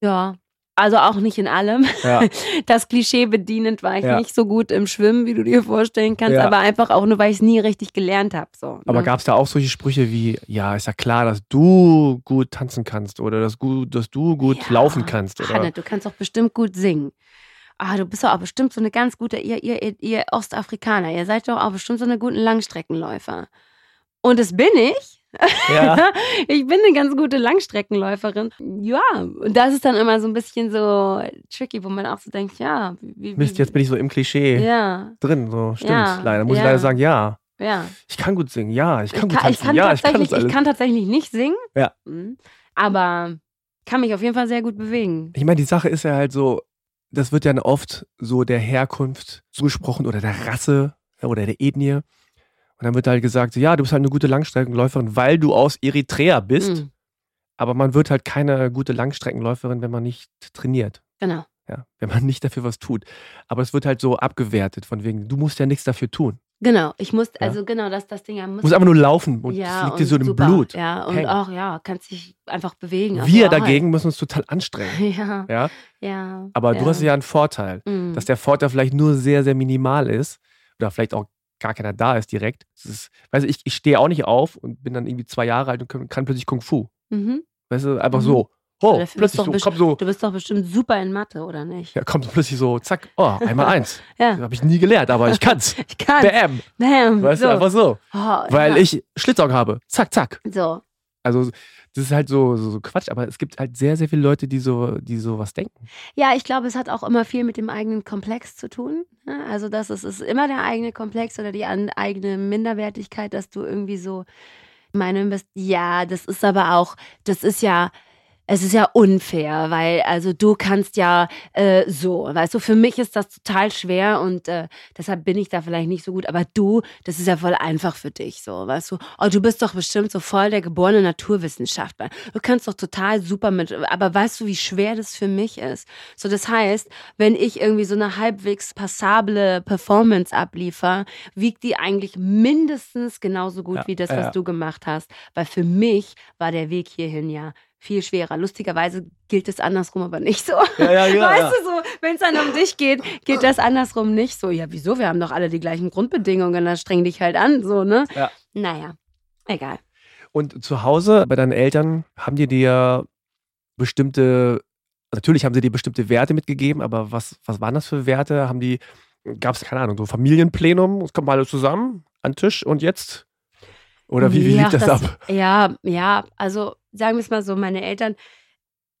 Speaker 1: Ja. Also auch nicht in allem.
Speaker 2: Ja. *laughs*
Speaker 1: Das Klischee bedienend war ich
Speaker 2: Ja.
Speaker 1: nicht so gut im Schwimmen, wie du dir vorstellen kannst,
Speaker 2: Ja.
Speaker 1: aber einfach auch nur, weil ich es nie richtig gelernt habe. So,
Speaker 2: Aber
Speaker 1: ne?
Speaker 2: gab es da auch solche Sprüche wie, ja, ist ja klar, dass du gut tanzen kannst oder dass, gut, dass du gut laufen kannst? Oder?
Speaker 1: Hanne, du kannst doch bestimmt gut singen. Ah, du bist doch auch bestimmt so eine ganz gute, ihr, ihr, ihr, ihr Ostafrikaner, ihr seid doch auch bestimmt so eine guten Langstreckenläufer. Und das bin ich.
Speaker 2: Ja. *laughs*
Speaker 1: ich bin eine ganz gute Langstreckenläuferin. Ja, und das ist dann immer so ein bisschen so tricky, wo man auch so denkt, ja, wie, wie,
Speaker 2: Mist, jetzt bin ich so im Klischee
Speaker 1: Ja,
Speaker 2: drin. So, stimmt.
Speaker 1: Ja,
Speaker 2: leider. Muss ich
Speaker 1: ja.
Speaker 2: leider sagen, ja.
Speaker 1: ja.
Speaker 2: Ich kann gut singen, ja. Ich kann
Speaker 1: ich
Speaker 2: gut
Speaker 1: kann, ich
Speaker 2: tanzen,
Speaker 1: kann
Speaker 2: ja. Ich kann
Speaker 1: ich kann tatsächlich nicht singen.
Speaker 2: Ja.
Speaker 1: Mhm. Aber kann mich auf jeden Fall sehr gut bewegen.
Speaker 2: Ich meine, die Sache ist ja halt so, das wird dann oft so der Herkunft zugesprochen oder der Rasse ja, oder der Ethnie. Und dann wird halt gesagt, ja, du bist halt eine gute Langstreckenläuferin, weil du aus Eritrea bist.
Speaker 1: Mhm.
Speaker 2: Aber man wird halt keine gute Langstreckenläuferin, wenn man nicht trainiert.
Speaker 1: Genau.
Speaker 2: Ja, wenn man nicht dafür was tut. Aber es wird halt so abgewertet, von wegen, du musst ja nichts dafür tun.
Speaker 1: Genau, ich muss, also genau, das, das Ding, ja,
Speaker 2: Du
Speaker 1: muss
Speaker 2: musst einfach nur laufen und
Speaker 1: ja,
Speaker 2: es liegt dir so im
Speaker 1: super.
Speaker 2: Blut.
Speaker 1: Ja, und
Speaker 2: hängen.
Speaker 1: auch, ja, kannst dich einfach bewegen. also
Speaker 2: Wir
Speaker 1: auch halt.
Speaker 2: dagegen müssen uns total *laughs* anstrengen.
Speaker 1: Ja,
Speaker 2: Ja?
Speaker 1: ja.
Speaker 2: Aber
Speaker 1: ja.
Speaker 2: du hast ja einen Vorteil,
Speaker 1: Mhm.
Speaker 2: dass der Vorteil vielleicht nur sehr, sehr minimal ist oder vielleicht auch gar keiner da ist direkt. Das ist, weißt du, ich, ich stehe auch nicht auf und bin dann irgendwie zwei Jahre alt und kann, kann plötzlich Kung Fu.
Speaker 1: Mhm.
Speaker 2: Weißt du, einfach
Speaker 1: Mhm.
Speaker 2: so. Oh,
Speaker 1: Du bist
Speaker 2: plötzlich so, kommt so,
Speaker 1: Du bist doch bestimmt super in Mathe, oder nicht?
Speaker 2: ja, kommt plötzlich so, zack, oh, einmal eins. *laughs*
Speaker 1: Ja.
Speaker 2: Habe ich nie gelernt, aber ich kann's. *laughs*
Speaker 1: Ich kann.
Speaker 2: Bam.
Speaker 1: Bam.
Speaker 2: Weißt
Speaker 1: so.
Speaker 2: du, einfach so.
Speaker 1: Oh,
Speaker 2: Weil
Speaker 1: ja.
Speaker 2: ich Schlitzaugen habe. Zack, zack.
Speaker 1: So.
Speaker 2: Also, das ist halt so, so, so Quatsch, aber es gibt halt sehr, sehr viele Leute, die so, die sowas denken.
Speaker 1: Ja, ich glaube, es hat auch immer viel mit dem eigenen Komplex zu tun. ne? Also, das ist, ist immer der eigene Komplex oder die an, eigene Minderwertigkeit, dass du irgendwie so Meinung bist, ja, das ist aber auch, das ist ja, es ist ja unfair, weil also du kannst ja äh, so, weißt du, für mich ist das total schwer und äh, deshalb bin ich da vielleicht nicht so gut, aber du, das ist ja voll einfach für dich, so, weißt du, oh, du bist doch bestimmt so voll der geborene Naturwissenschaftler, du kannst doch total super mit, aber weißt du, wie schwer das für mich ist? So, das heißt, wenn ich irgendwie so eine halbwegs passable Performance abliefer, wiegt die eigentlich mindestens genauso gut
Speaker 2: Ja,
Speaker 1: wie das, was
Speaker 2: ja.
Speaker 1: du gemacht hast, weil für mich war der Weg hierhin ja viel schwerer. Lustigerweise gilt es andersrum aber nicht so.
Speaker 2: Ja, ja, *laughs*
Speaker 1: weißt du so, wenn es dann um dich geht, geht das andersrum nicht so. Ja, wieso? Wir haben doch alle die gleichen Grundbedingungen, dann streng dich halt an, so, ne?
Speaker 2: Ja.
Speaker 1: Naja, egal.
Speaker 2: Und zu Hause bei deinen Eltern haben die dir bestimmte, natürlich haben sie dir bestimmte Werte mitgegeben, aber was, was waren das für Werte? Haben die, gab es, keine Ahnung, so Familienplenum, es kommen alle zusammen an den Tisch und jetzt? Oder wie, wie lief das, ab?
Speaker 1: Ja, ja, also sagen wir es mal so, meine Eltern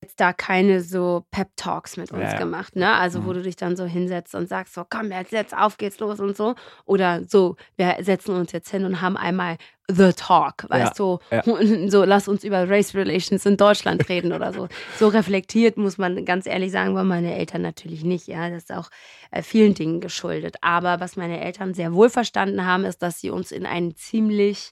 Speaker 1: jetzt da keine so Pep-Talks mit uns
Speaker 2: Ja, ja.
Speaker 1: gemacht, ne? Also wo
Speaker 2: Mhm.
Speaker 1: du dich dann so hinsetzt und sagst, so komm, jetzt, jetzt auf geht's los und so. Oder so, wir setzen uns jetzt hin und haben einmal The Talk, weißt du,
Speaker 2: ja. *laughs*
Speaker 1: so lass uns über Race Relations in Deutschland reden oder so. So reflektiert muss man ganz ehrlich sagen, waren meine Eltern natürlich nicht, ja, das ist auch äh, vielen Dingen geschuldet. Aber was meine Eltern sehr wohl verstanden haben, ist, dass sie uns in einen ziemlich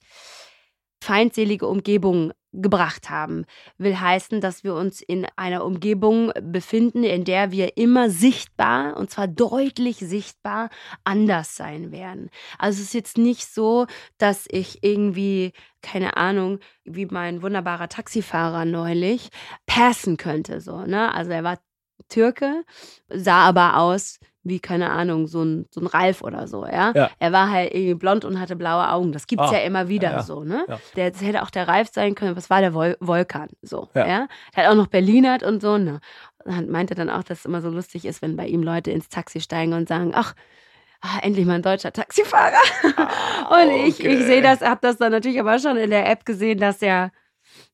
Speaker 1: feindselige Umgebung gebracht haben. Will heißen, dass wir uns in einer Umgebung befinden, in der wir immer sichtbar, und zwar deutlich sichtbar, anders sein werden. Also es ist jetzt nicht so, dass ich irgendwie, keine Ahnung, wie mein wunderbarer Taxifahrer neulich, passen könnte, so, ne? Also er war Türke, sah aber aus wie, keine Ahnung, so ein, so ein Ralf oder so, ja?
Speaker 2: Ja.
Speaker 1: Er war halt irgendwie blond und hatte blaue Augen. Das gibt's
Speaker 2: Ah,
Speaker 1: ja immer wieder
Speaker 2: ja, ja.
Speaker 1: so, ne? Der das hätte auch der Ralf sein können, was war der Vul Vulkan, so,
Speaker 2: Ja.
Speaker 1: Der hat auch noch Berlinert und so, ne? Und meinte dann auch, dass es immer so lustig ist, wenn bei ihm Leute ins Taxi steigen und sagen, ach, ah, endlich mal ein deutscher Taxifahrer. *laughs* und ich, ich
Speaker 2: Ah, okay.
Speaker 1: sehe das, habe das dann natürlich aber schon in der App gesehen, dass er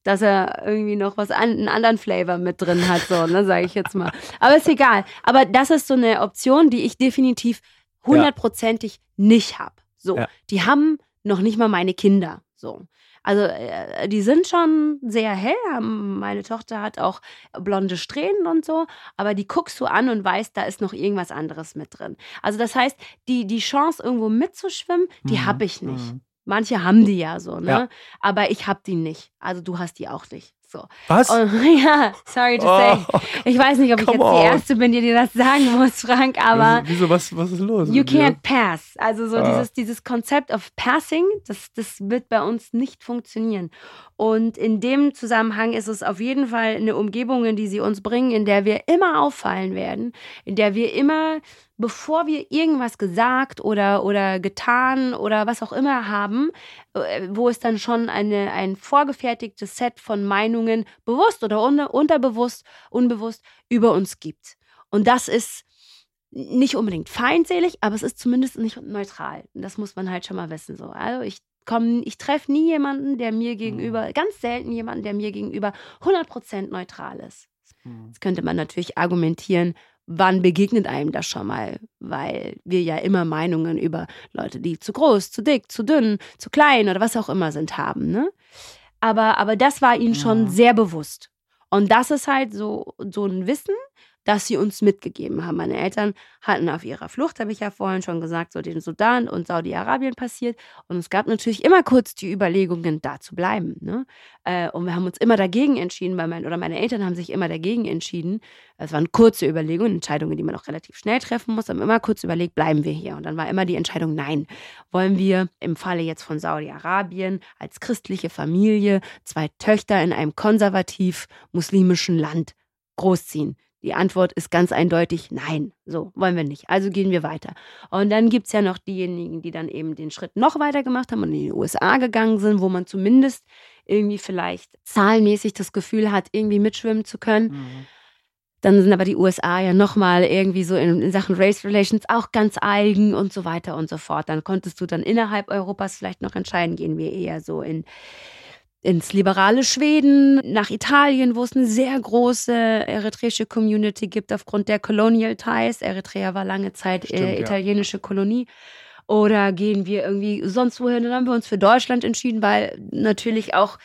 Speaker 1: dass er irgendwie noch was an, einen anderen Flavor mit drin hat, so, ne, sage ich jetzt mal. Aber ist egal. Aber das ist so eine Option, die ich definitiv hundertprozentig nicht habe. So,
Speaker 2: Ja.
Speaker 1: die haben noch nicht mal meine Kinder. So. Also äh, die sind schon sehr hell. Meine Tochter hat auch blonde Strähnen und so, aber die guckst du an und weißt, da ist noch irgendwas anderes mit drin. Also das heißt, die, die Chance, irgendwo mitzuschwimmen, die
Speaker 2: Mhm,
Speaker 1: habe ich nicht.
Speaker 2: mhm.
Speaker 1: Manche haben die ja so, ne?
Speaker 2: Ja.
Speaker 1: Aber ich habe die nicht. Also du hast die auch nicht. So.
Speaker 2: Was?
Speaker 1: Und, *laughs* ja, sorry to say.
Speaker 2: Oh,
Speaker 1: Ich weiß nicht, ob ich jetzt die
Speaker 2: on.
Speaker 1: Erste bin, die dir das sagen *laughs* muss, Frank, aber
Speaker 2: Wieso, was, was ist los?
Speaker 1: you can't pass. Also so
Speaker 2: Ah.
Speaker 1: dieses, dieses Konzept of Passing, das, das wird bei uns nicht funktionieren. Und in dem Zusammenhang ist es auf jeden Fall eine Umgebung, in die sie uns bringen, in der wir immer auffallen werden, in der wir immer, bevor wir irgendwas gesagt oder, oder getan oder was auch immer haben, wo es dann schon eine, ein vorgefertigtes Set von Meinungen, bewusst oder unter, unterbewusst, unbewusst, über uns gibt. Und das ist nicht unbedingt feindselig, aber es ist zumindest nicht neutral. Das muss man halt schon mal wissen. So. Also ich komme, ich treffe nie jemanden, der mir gegenüber, ganz selten jemanden, der mir gegenüber 100% neutral ist. Jetzt könnte man natürlich argumentieren, wann begegnet einem das schon mal? Weil wir ja immer Meinungen über Leute, die zu groß, zu dick, zu dünn, zu klein oder was auch immer sind, haben. Ne? Aber, aber das war ihnen schon
Speaker 2: Mhm.
Speaker 1: sehr bewusst. Und das ist halt so, so ein Wissen, das sie uns mitgegeben haben. Meine Eltern hatten auf ihrer Flucht, habe ich ja vorhin schon gesagt, so den Sudan und Saudi-Arabien passiert. Und es gab natürlich immer kurz die Überlegungen, da zu bleiben. Ne? Äh, und wir haben uns immer dagegen entschieden, weil mein, oder meine Eltern haben sich immer dagegen entschieden. Es waren kurze Überlegungen, Entscheidungen, die man auch relativ schnell treffen muss, haben immer kurz überlegt, bleiben wir hier. Und dann war immer die Entscheidung, nein, wollen wir im Falle jetzt von Saudi-Arabien als christliche Familie zwei Töchter in einem konservativ-muslimischen Land großziehen. Die Antwort ist ganz eindeutig nein. So, wollen wir nicht. Also gehen wir weiter. Und dann gibt es ja noch diejenigen, die dann eben den Schritt noch weiter gemacht haben und in die USA gegangen sind, wo man zumindest irgendwie vielleicht zahlenmäßig das Gefühl hat, irgendwie mitschwimmen zu können.
Speaker 2: Mhm.
Speaker 1: Dann sind aber die USA ja nochmal irgendwie so in, in Sachen Race Relations auch ganz eigen und so weiter und so fort. Dann konntest du dann innerhalb Europas vielleicht noch entscheiden, gehen wir eher so in ins liberale Schweden, nach Italien, wo es eine sehr große eritreische Community gibt aufgrund der Colonial Ties. Eritrea war lange Zeit
Speaker 2: Stimmt,
Speaker 1: äh,
Speaker 2: ja.
Speaker 1: italienische Kolonie. Oder gehen wir irgendwie sonst wohin? Dann haben wir uns für Deutschland entschieden, weil natürlich auch,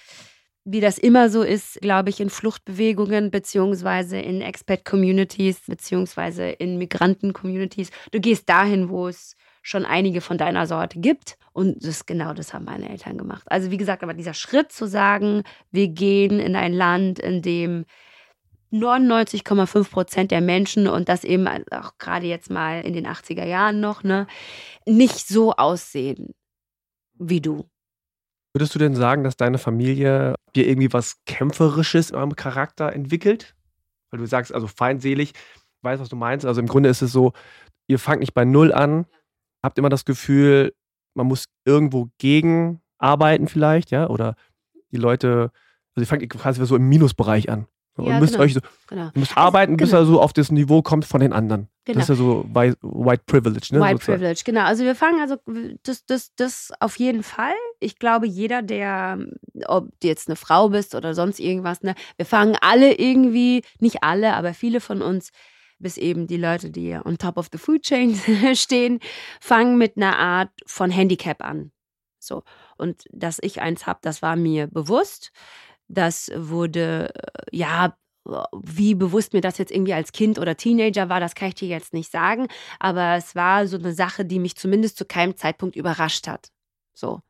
Speaker 1: wie das immer so ist, glaube ich, in Fluchtbewegungen beziehungsweise in Expat-Communities beziehungsweise in Migranten-Communities. Du gehst dahin, wo es schon einige von deiner Sorte gibt. Und das genau das haben meine Eltern gemacht. Also wie gesagt, aber dieser Schritt zu sagen, wir gehen in ein Land, in dem 99,5 Prozent der Menschen und das eben auch gerade jetzt mal in den 80er Jahren noch, ne, nicht so aussehen wie du.
Speaker 2: Würdest du denn sagen, dass deine Familie dir irgendwie was Kämpferisches in eurem Charakter entwickelt? Weil du sagst, also feindselig, ich weiß, was du meinst. Also im Grunde ist es so, ihr fangt nicht bei Null an, habt immer das Gefühl, man muss irgendwo gegen arbeiten vielleicht, ja? Oder die Leute, also ihr fangt quasi so im Minusbereich an. Und
Speaker 1: Ja,
Speaker 2: müsst
Speaker 1: genau.
Speaker 2: euch so,
Speaker 1: Genau.
Speaker 2: müsst arbeiten, bis
Speaker 1: genau.
Speaker 2: er so auf das Niveau kommt von den anderen.
Speaker 1: Genau.
Speaker 2: Das ist ja so White, White Privilege, ne?
Speaker 1: White
Speaker 2: sozusagen.
Speaker 1: Privilege, genau. Also wir fangen also das, das, das auf jeden Fall. Ich glaube, jeder, der, ob du jetzt eine Frau bist oder sonst irgendwas, ne, wir fangen alle irgendwie, nicht alle, aber viele von uns, bis eben die Leute, die on top of the food chain *laughs* stehen, fangen mit einer Art von Handicap an. So. Und dass ich eins habe, das war mir bewusst. Das wurde, äh, ja, wie bewusst mir das jetzt irgendwie als Kind oder Teenager war, das kann ich dir jetzt nicht sagen. Aber es war so eine Sache, die mich zumindest zu keinem Zeitpunkt überrascht hat. So.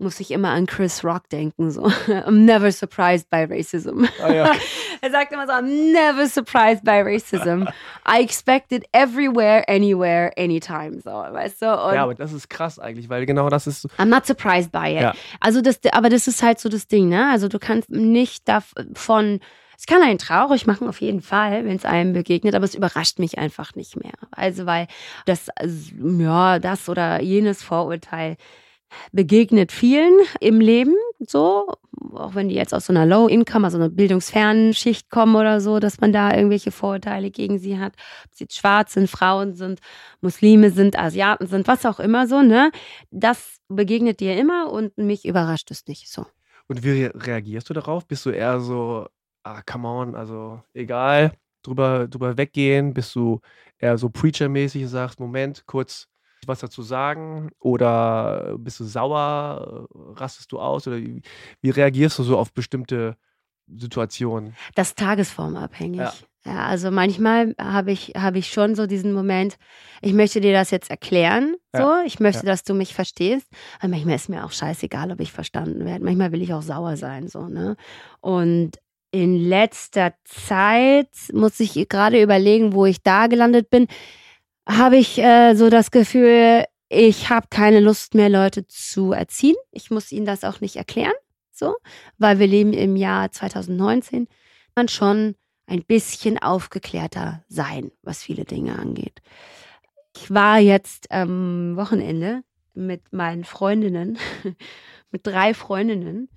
Speaker 1: Muss ich immer an Chris Rock denken. So. *laughs* I'm never surprised by racism.
Speaker 2: Ah, ja. *laughs*
Speaker 1: er sagt immer so, I'm never surprised by racism. *laughs* I expect it everywhere, anywhere, anytime. So, weißt du? Und
Speaker 2: ja, aber das ist krass eigentlich, weil genau das ist so.
Speaker 1: I'm not surprised by it.
Speaker 2: Ja.
Speaker 1: Also das, aber das ist halt so das Ding, ne? Also du kannst nicht davon Es kann einen traurig machen, auf jeden Fall, wenn es einem begegnet, aber es überrascht mich einfach nicht mehr. Also, weil das, ja, das oder jenes Vorurteil begegnet vielen im Leben, so, auch wenn die jetzt aus so einer Low-Income, also einer bildungsfernen Schicht kommen oder so, dass man da irgendwelche Vorurteile gegen sie hat. Ob sie schwarz sind, Frauen sind, Muslime sind, Asiaten sind, was auch immer so, ne? Das begegnet dir immer und mich überrascht es nicht so.
Speaker 2: Und wie reagierst du darauf? Bist du eher so, ah, come on, also egal, drüber, drüber weggehen? Bist du eher so Preacher-mäßig und sagst, Moment, kurz was dazu sagen? Oder bist du sauer? Rastest du aus? Oder wie, wie reagierst du so auf bestimmte Situationen?
Speaker 1: Das ist tagesformabhängig. Ja. Ja, also manchmal habe ich, hab ich schon so diesen Moment, ich möchte dir das jetzt erklären, so, ja. ich möchte, ja. dass du mich verstehst. Aber manchmal ist mir auch scheißegal, ob ich verstanden werde. Manchmal will ich auch sauer sein, so, ne? Und in letzter Zeit muss ich gerade überlegen, wo ich da gelandet bin, habe ich äh, so das Gefühl, ich habe keine Lust mehr, Leute zu erziehen. Ich muss ihnen das auch nicht erklären, so, weil wir leben im Jahr 2019. Man schon ein bisschen aufgeklärter sein, was viele Dinge angeht. Ich war jetzt am Wochenende mit meinen Freundinnen, *laughs* mit drei Freundinnen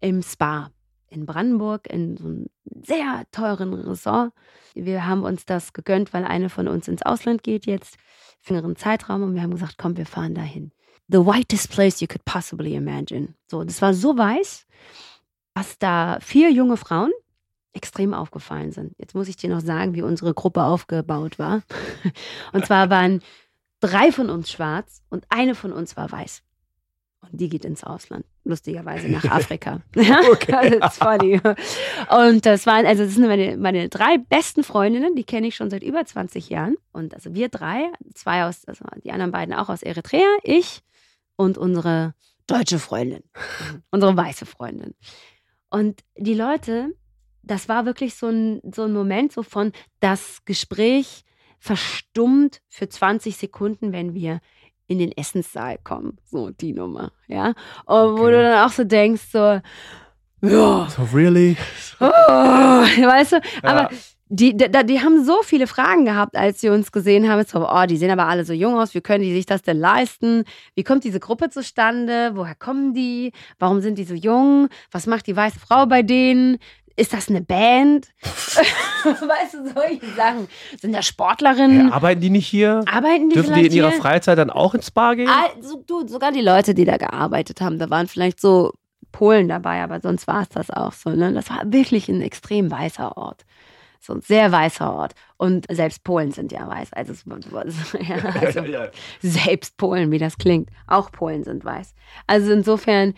Speaker 1: im Spa in Brandenburg in so einem sehr teuren Resort. Wir haben uns das gegönnt, weil eine von uns ins Ausland geht jetzt für einen Zeitraum und wir haben gesagt, komm, wir fahren dahin. The whitest place you could possibly imagine. So, das war so weiß, dass da vier junge Frauen extrem aufgefallen sind. Jetzt muss ich dir noch sagen, wie unsere Gruppe aufgebaut war. *laughs* Und zwar waren drei von uns schwarz und eine von uns war weiß. Und die geht ins Ausland, lustigerweise nach *laughs* Afrika. *laughs* okay. *laughs* ist funny. Und das waren, also das sind meine, meine drei besten Freundinnen, die kenne ich schon seit über 20 Jahren. Und also wir drei, zwei aus, also die anderen beiden auch aus Eritrea, ich und unsere deutsche Freundin, unsere weiße Freundin. Und die Leute das war wirklich so ein, so ein Moment so von, das Gespräch verstummt für 20 Sekunden, wenn wir in den Essenssaal kommen. So die Nummer, ja. Und okay. wo du dann auch so denkst, so,
Speaker 2: ja. So really?
Speaker 1: Oh, weißt du, aber ja. die, die, die, haben so viele Fragen gehabt, als sie uns gesehen haben. So, oh, die sehen aber alle so jung aus. Wie können die sich das denn leisten? Wie kommt diese Gruppe zustande? Woher kommen die? Warum sind die so jung? Was macht die weiße Frau bei denen? Ist das eine Band? *laughs* weißt du, solche Sachen. Sind da Sportlerinnen?
Speaker 2: Ja, arbeiten die nicht hier?
Speaker 1: Arbeiten die
Speaker 2: Dürfen die in ihrer Freizeit dann auch ins Spa gehen?
Speaker 1: Also, du, sogar die Leute, die da gearbeitet haben, da waren vielleicht so Polen dabei, aber sonst war es das auch so. Ne? Das war wirklich ein extrem weißer Ort so ein sehr weißer Ort. Und selbst Polen sind ja weiß. Also, *laughs* ja, also selbst Polen, wie das klingt. Auch Polen sind weiß. Also insofern,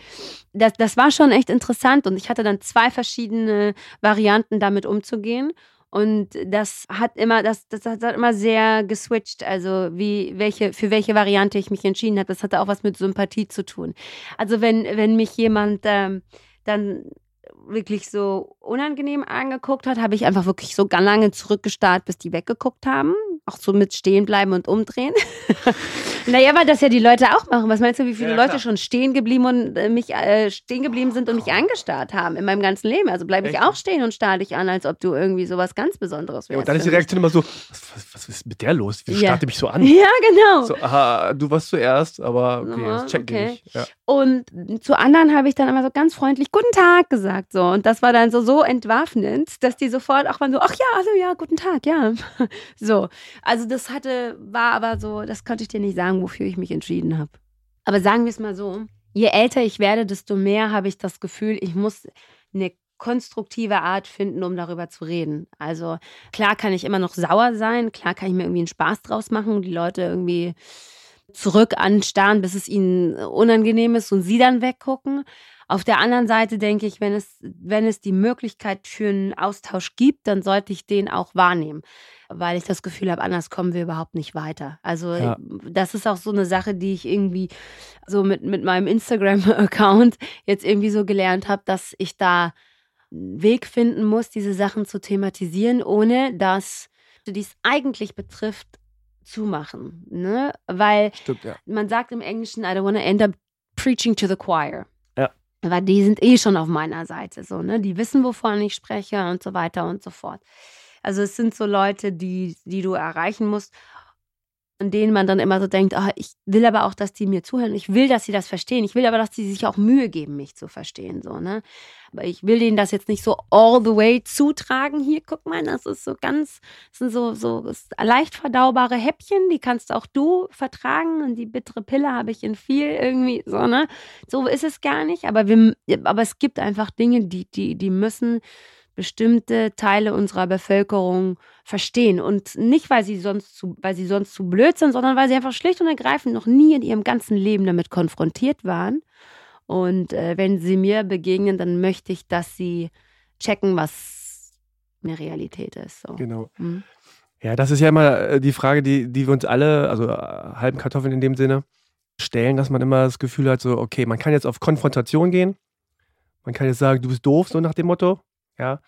Speaker 1: das, das war schon echt interessant. Und ich hatte dann zwei verschiedene Varianten, damit umzugehen. Und das hat immer, das, das hat immer sehr geswitcht, also wie, welche, für welche Variante ich mich entschieden habe. Das hatte auch was mit Sympathie zu tun. Also wenn, wenn mich jemand ähm, dann wirklich so unangenehm angeguckt hat, habe ich einfach wirklich so ganz lange zurückgestarrt, bis die weggeguckt haben. Auch so mit stehen bleiben und umdrehen. *laughs* naja, weil das ja die Leute auch machen. Was meinst du, wie viele ja, Leute schon stehen geblieben und äh, mich äh, stehen geblieben sind und mich angestarrt haben in meinem ganzen Leben? Also bleibe ich auch stehen und starre dich an, als ob du irgendwie so was ganz Besonderes wärst. Ja,
Speaker 2: und dann ist die Reaktion immer so, was, was, was ist mit der los? Wie ja. starrt mich so an? *laughs*
Speaker 1: Ja, genau.
Speaker 2: So, aha, du warst zuerst, aber okay, das check okay. nicht. Ja.
Speaker 1: Und zu anderen habe ich dann immer so ganz freundlich Guten Tag gesagt so und das war dann so so entwaffnend, dass die sofort auch waren so ach ja, also ja, guten Tag, ja. *laughs* So. Also das hatte war aber so, das konnte ich dir nicht sagen, wofür ich mich entschieden habe. Aber sagen wir es mal so, je älter ich werde, desto mehr habe ich das Gefühl, ich muss eine konstruktive Art finden, um darüber zu reden. Also klar kann ich immer noch sauer sein, klar kann ich mir irgendwie einen Spaß draus machen, die Leute irgendwie zurück anstarren, bis es ihnen unangenehm ist und sie dann weggucken. Auf der anderen Seite denke ich, wenn es, wenn es die Möglichkeit für einen Austausch gibt, dann sollte ich den auch wahrnehmen, weil ich das Gefühl habe, anders kommen wir überhaupt nicht weiter. Also ja. das ist auch so eine Sache, die ich irgendwie so mit, mit meinem Instagram-Account jetzt irgendwie so gelernt habe, dass ich da einen Weg finden muss, diese Sachen zu thematisieren, ohne dass die es eigentlich betrifft, zumachen. Ne? Weil
Speaker 2: Stimmt, ja.
Speaker 1: man sagt im Englischen, I don't want to end up preaching to the choir. Weil die sind eh schon auf meiner Seite, so, ne? Die wissen, wovon ich spreche und so weiter und so fort. Also es sind so Leute, die, die du erreichen musst an denen man dann immer so denkt, oh, ich will aber auch, dass die mir zuhören. Ich will, dass sie das verstehen. Ich will aber, dass die sich auch Mühe geben, mich zu verstehen. So, ne? Aber ich will denen das jetzt nicht so all the way zutragen. Hier, guck mal, das ist so ganz, das sind so, so leicht verdaubare Häppchen, die kannst auch du vertragen. Und die bittere Pille habe ich in viel irgendwie, so, ne? So ist es gar nicht. Aber wir, aber es gibt einfach Dinge, die, die, die müssen bestimmte Teile unserer Bevölkerung verstehen. Und nicht, weil sie sonst zu, weil sie sonst zu blöd sind, sondern weil sie einfach schlicht und ergreifend noch nie in ihrem ganzen Leben damit konfrontiert waren. Und äh, wenn sie mir begegnen, dann möchte ich, dass sie checken, was eine Realität ist. So.
Speaker 2: Genau. Mhm. Ja, das ist ja immer äh, die Frage, die, die wir uns alle, also äh, halben Kartoffeln in dem Sinne, stellen, dass man immer das Gefühl hat, so, okay, man kann jetzt auf Konfrontation gehen. Man kann jetzt sagen, du bist doof, so nach dem Motto. Ja.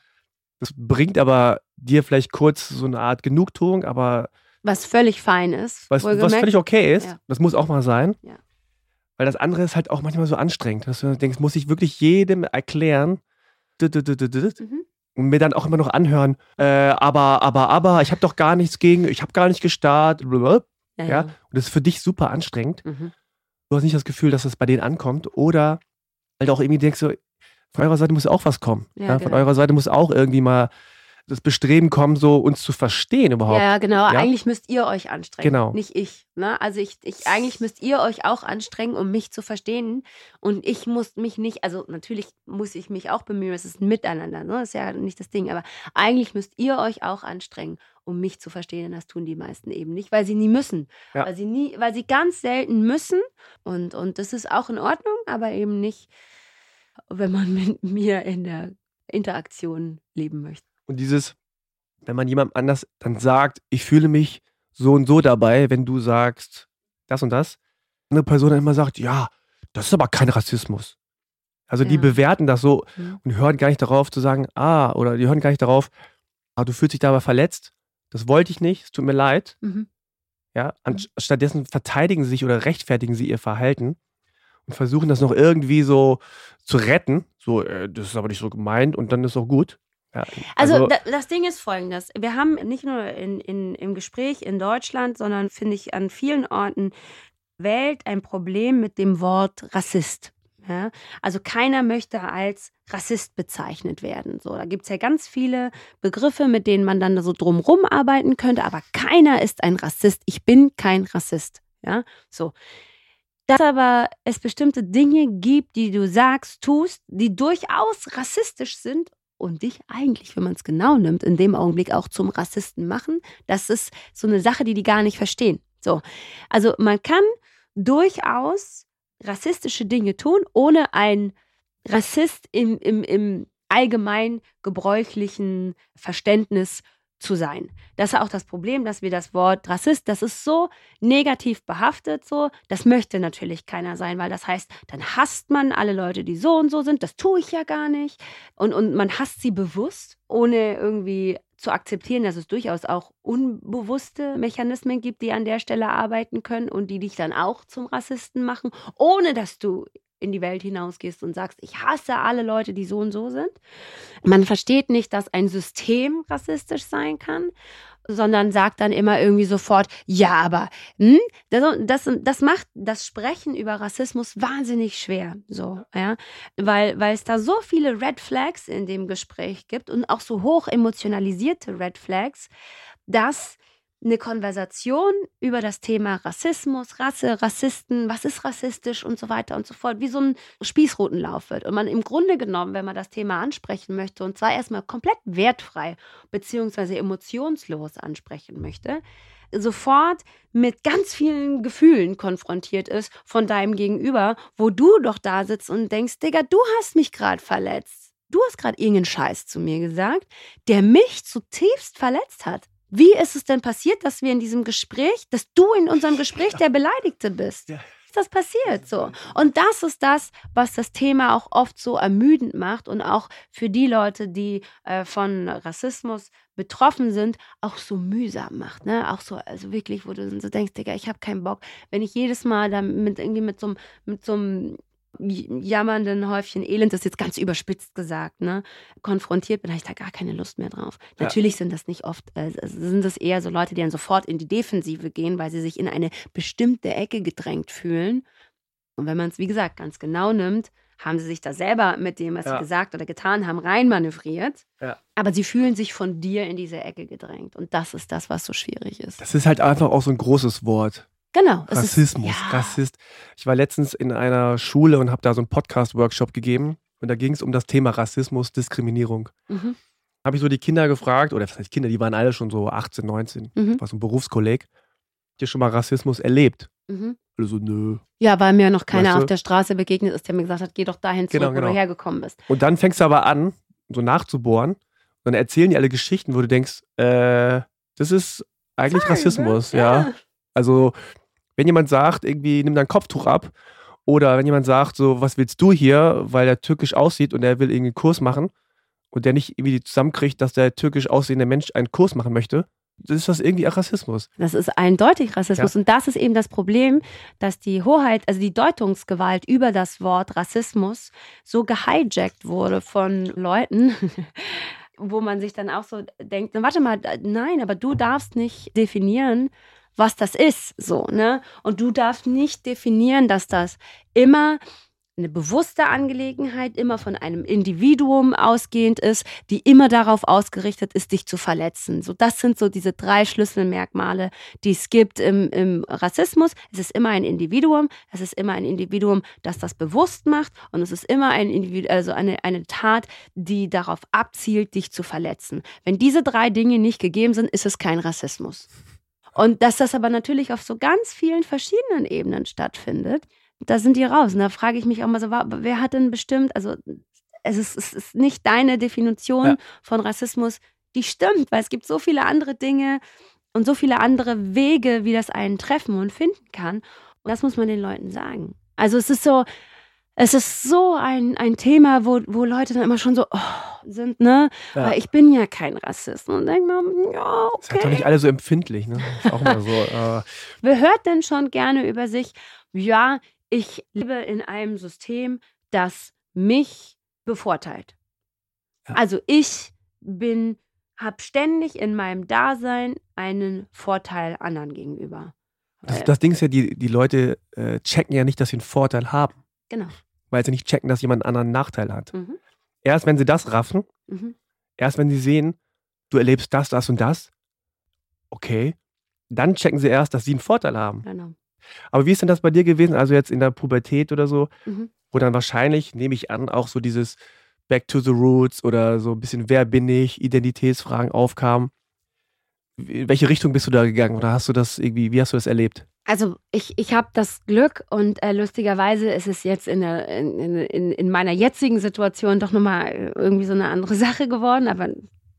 Speaker 2: Das bringt aber dir vielleicht kurz so eine Art Genugtuung, aber.
Speaker 1: Was völlig fein ist.
Speaker 2: Was, was völlig okay ist. Ja. Das muss auch mal sein. Ja. Weil das andere ist halt auch manchmal so anstrengend, dass du denkst, muss ich wirklich jedem erklären mhm. und mir dann auch immer noch anhören, äh, aber, aber, aber, ich habe doch gar nichts gegen, ich habe gar nicht gestartet. Ja, ja. Und das ist für dich super anstrengend. Mhm. Du hast nicht das Gefühl, dass das bei denen ankommt. Oder halt auch irgendwie denkst du, von eurer Seite muss auch was kommen. Ja, ja, von genau. eurer Seite muss auch irgendwie mal das Bestreben kommen, so uns zu verstehen überhaupt.
Speaker 1: Ja, genau. Ja? Eigentlich müsst ihr euch anstrengen, genau. nicht ich. Ne? Also ich, ich, eigentlich müsst ihr euch auch anstrengen, um mich zu verstehen. Und ich muss mich nicht, also natürlich muss ich mich auch bemühen, es ist ein Miteinander, ne? das ist ja nicht das Ding, aber eigentlich müsst ihr euch auch anstrengen, um mich zu verstehen. Und das tun die meisten eben nicht, weil sie nie müssen. Ja. Weil sie nie, weil sie ganz selten müssen. Und, und das ist auch in Ordnung, aber eben nicht wenn man *laughs* mit mir in der Interaktion leben möchte.
Speaker 2: Und dieses, wenn man jemandem anders dann sagt, ich fühle mich so und so dabei, wenn du sagst das und das, eine Person dann immer sagt, ja, das ist aber kein Rassismus. Also die bewerten das so mhm. und hören gar nicht darauf zu sagen, ah, oder die hören gar nicht darauf, ah, du fühlst dich dabei verletzt, das wollte ich nicht, es tut mir leid. Mhm. Ja, mhm. stattdessen verteidigen sie sich oder rechtfertigen sie ihr Verhalten und versuchen das noch irgendwie so zu retten. So, äh, das ist aber nicht so gemeint und dann ist auch gut.
Speaker 1: Ja, also, also das Ding ist folgendes. Wir haben nicht nur in, in, im Gespräch in Deutschland, sondern finde ich an vielen Orten Welt ein Problem mit dem Wort Rassist. Ja? Also keiner möchte als Rassist bezeichnet werden. So, da gibt es ja ganz viele Begriffe, mit denen man dann so drumrum arbeiten könnte, aber keiner ist ein Rassist. Ich bin kein Rassist. Ja, so dass aber es bestimmte Dinge gibt, die du sagst, tust, die durchaus rassistisch sind und dich eigentlich, wenn man es genau nimmt, in dem Augenblick auch zum Rassisten machen. Das ist so eine Sache, die die gar nicht verstehen. So, also man kann durchaus rassistische Dinge tun, ohne ein Rassist im, im, im allgemein gebräuchlichen Verständnis zu sein. Das ist auch das Problem, dass wir das Wort Rassist, das ist so negativ behaftet, so, das möchte natürlich keiner sein, weil das heißt, dann hasst man alle Leute, die so und so sind, das tue ich ja gar nicht. Und, und man hasst sie bewusst, ohne irgendwie zu akzeptieren, dass es durchaus auch unbewusste Mechanismen gibt, die an der Stelle arbeiten können und die dich dann auch zum Rassisten machen, ohne dass du in die Welt hinausgehst und sagst, ich hasse alle Leute, die so und so sind. Man versteht nicht, dass ein System rassistisch sein kann, sondern sagt dann immer irgendwie sofort, ja, aber hm, das, das, das macht das Sprechen über Rassismus wahnsinnig schwer. So, ja, weil, weil es da so viele Red Flags in dem Gespräch gibt und auch so hoch emotionalisierte Red Flags, dass eine Konversation über das Thema Rassismus, Rasse, Rassisten, was ist rassistisch und so weiter und so fort, wie so ein Spießrutenlauf wird. Und man im Grunde genommen, wenn man das Thema ansprechen möchte, und zwar erstmal komplett wertfrei beziehungsweise emotionslos ansprechen möchte, sofort mit ganz vielen Gefühlen konfrontiert ist von deinem Gegenüber, wo du doch da sitzt und denkst, Digga, du hast mich gerade verletzt. Du hast gerade irgendeinen Scheiß zu mir gesagt, der mich zutiefst verletzt hat. Wie ist es denn passiert, dass wir in diesem Gespräch, dass du in unserem Gespräch der Beleidigte bist? Ja. Ist das passiert so? Und das ist das, was das Thema auch oft so ermüdend macht und auch für die Leute, die äh, von Rassismus betroffen sind, auch so mühsam macht. Ne? Auch so, also wirklich, wo du so denkst, Digga, ich habe keinen Bock. Wenn ich jedes Mal damit irgendwie mit so, mit so einem jammernden Häufchen Elend, das ist jetzt ganz überspitzt gesagt, ne, konfrontiert bin, habe ich da gar keine Lust mehr drauf. Ja. Natürlich sind das nicht oft, äh, sind das eher so Leute, die dann sofort in die Defensive gehen, weil sie sich in eine bestimmte Ecke gedrängt fühlen. Und wenn man es, wie gesagt, ganz genau nimmt, haben sie sich da selber mit dem, was ja. sie gesagt oder getan haben, reinmanövriert. Ja. Aber sie fühlen sich von dir in diese Ecke gedrängt. Und das ist das, was so schwierig ist.
Speaker 2: Das ist halt einfach auch so ein großes Wort.
Speaker 1: Genau.
Speaker 2: Rassismus, ist, ja. Rassist. Ich war letztens in einer Schule und habe da so einen Podcast-Workshop gegeben. Und da ging es um das Thema Rassismus, Diskriminierung. Mhm. Habe ich so die Kinder gefragt, oder was heißt Kinder, die waren alle schon so 18, 19, mhm. war so ein Berufskolleg. Habt ihr schon mal Rassismus erlebt? Mhm. Also, nö.
Speaker 1: Ja, weil mir noch keiner weißt du? auf der Straße begegnet ist, der mir gesagt hat, geh doch dahin zurück, genau, genau. wo du genau. hergekommen bist.
Speaker 2: Und dann fängst du aber an, so nachzubohren. Und dann erzählen die alle Geschichten, wo du denkst, äh, das ist eigentlich Sorry, Rassismus, ne? ja. ja. Also wenn jemand sagt, irgendwie nimm dein Kopftuch ab, oder wenn jemand sagt, so, was willst du hier, weil er türkisch aussieht und er will irgendwie einen Kurs machen und der nicht irgendwie zusammenkriegt, dass der türkisch aussehende Mensch einen Kurs machen möchte, das ist das irgendwie auch Rassismus.
Speaker 1: Das ist eindeutig Rassismus. Ja. Und das ist eben das Problem, dass die Hoheit, also die Deutungsgewalt über das Wort Rassismus so gehijackt wurde von Leuten, *laughs* wo man sich dann auch so denkt, warte mal, nein, aber du darfst nicht definieren, was das ist, so, ne? Und du darfst nicht definieren, dass das immer eine bewusste Angelegenheit, immer von einem Individuum ausgehend ist, die immer darauf ausgerichtet ist, dich zu verletzen. So, das sind so diese drei Schlüsselmerkmale, die es gibt im, im Rassismus. Es ist immer ein Individuum, es ist immer ein Individuum, das das bewusst macht und es ist immer ein Individu also eine, eine Tat, die darauf abzielt, dich zu verletzen. Wenn diese drei Dinge nicht gegeben sind, ist es kein Rassismus. Und dass das aber natürlich auf so ganz vielen verschiedenen Ebenen stattfindet, da sind die raus. Und da frage ich mich auch mal so, wer hat denn bestimmt, also es ist, es ist nicht deine Definition ja. von Rassismus, die stimmt, weil es gibt so viele andere Dinge und so viele andere Wege, wie das einen treffen und finden kann. Und das muss man den Leuten sagen. Also es ist so, es ist so ein, ein Thema, wo, wo Leute dann immer schon so oh, sind, ne? Ja. Weil ich bin ja kein Rassist. Und denke mir, ja, okay.
Speaker 2: Seid doch nicht alle so empfindlich, ne? Ist auch immer so. *laughs* Äh.
Speaker 1: Wer hört denn schon gerne über sich, ja, ich lebe in einem System, das mich bevorteilt. Ja. Also ich bin, habe ständig in meinem Dasein einen Vorteil anderen gegenüber.
Speaker 2: Das, das Ding ist ja, die, die Leute äh, checken ja nicht, dass sie einen Vorteil haben.
Speaker 1: Genau.
Speaker 2: Weil sie nicht checken, dass jemand einen anderen Nachteil hat. Mhm. Erst wenn sie das raffen, mhm. erst wenn sie sehen, du erlebst das, das und das, okay, dann checken sie erst, dass sie einen Vorteil haben. Genau. Aber wie ist denn das bei dir gewesen, also jetzt in der Pubertät oder so, mhm. wo dann wahrscheinlich, nehme ich an, auch so dieses Back to the Roots oder so ein bisschen Wer bin ich, Identitätsfragen aufkamen. In welche Richtung bist du da gegangen oder hast du das irgendwie, wie hast du das erlebt?
Speaker 1: Also ich, ich habe das Glück und äh, lustigerweise ist es jetzt in, der, in, in, in meiner jetzigen Situation doch nochmal irgendwie so eine andere *laughs* Sache geworden, aber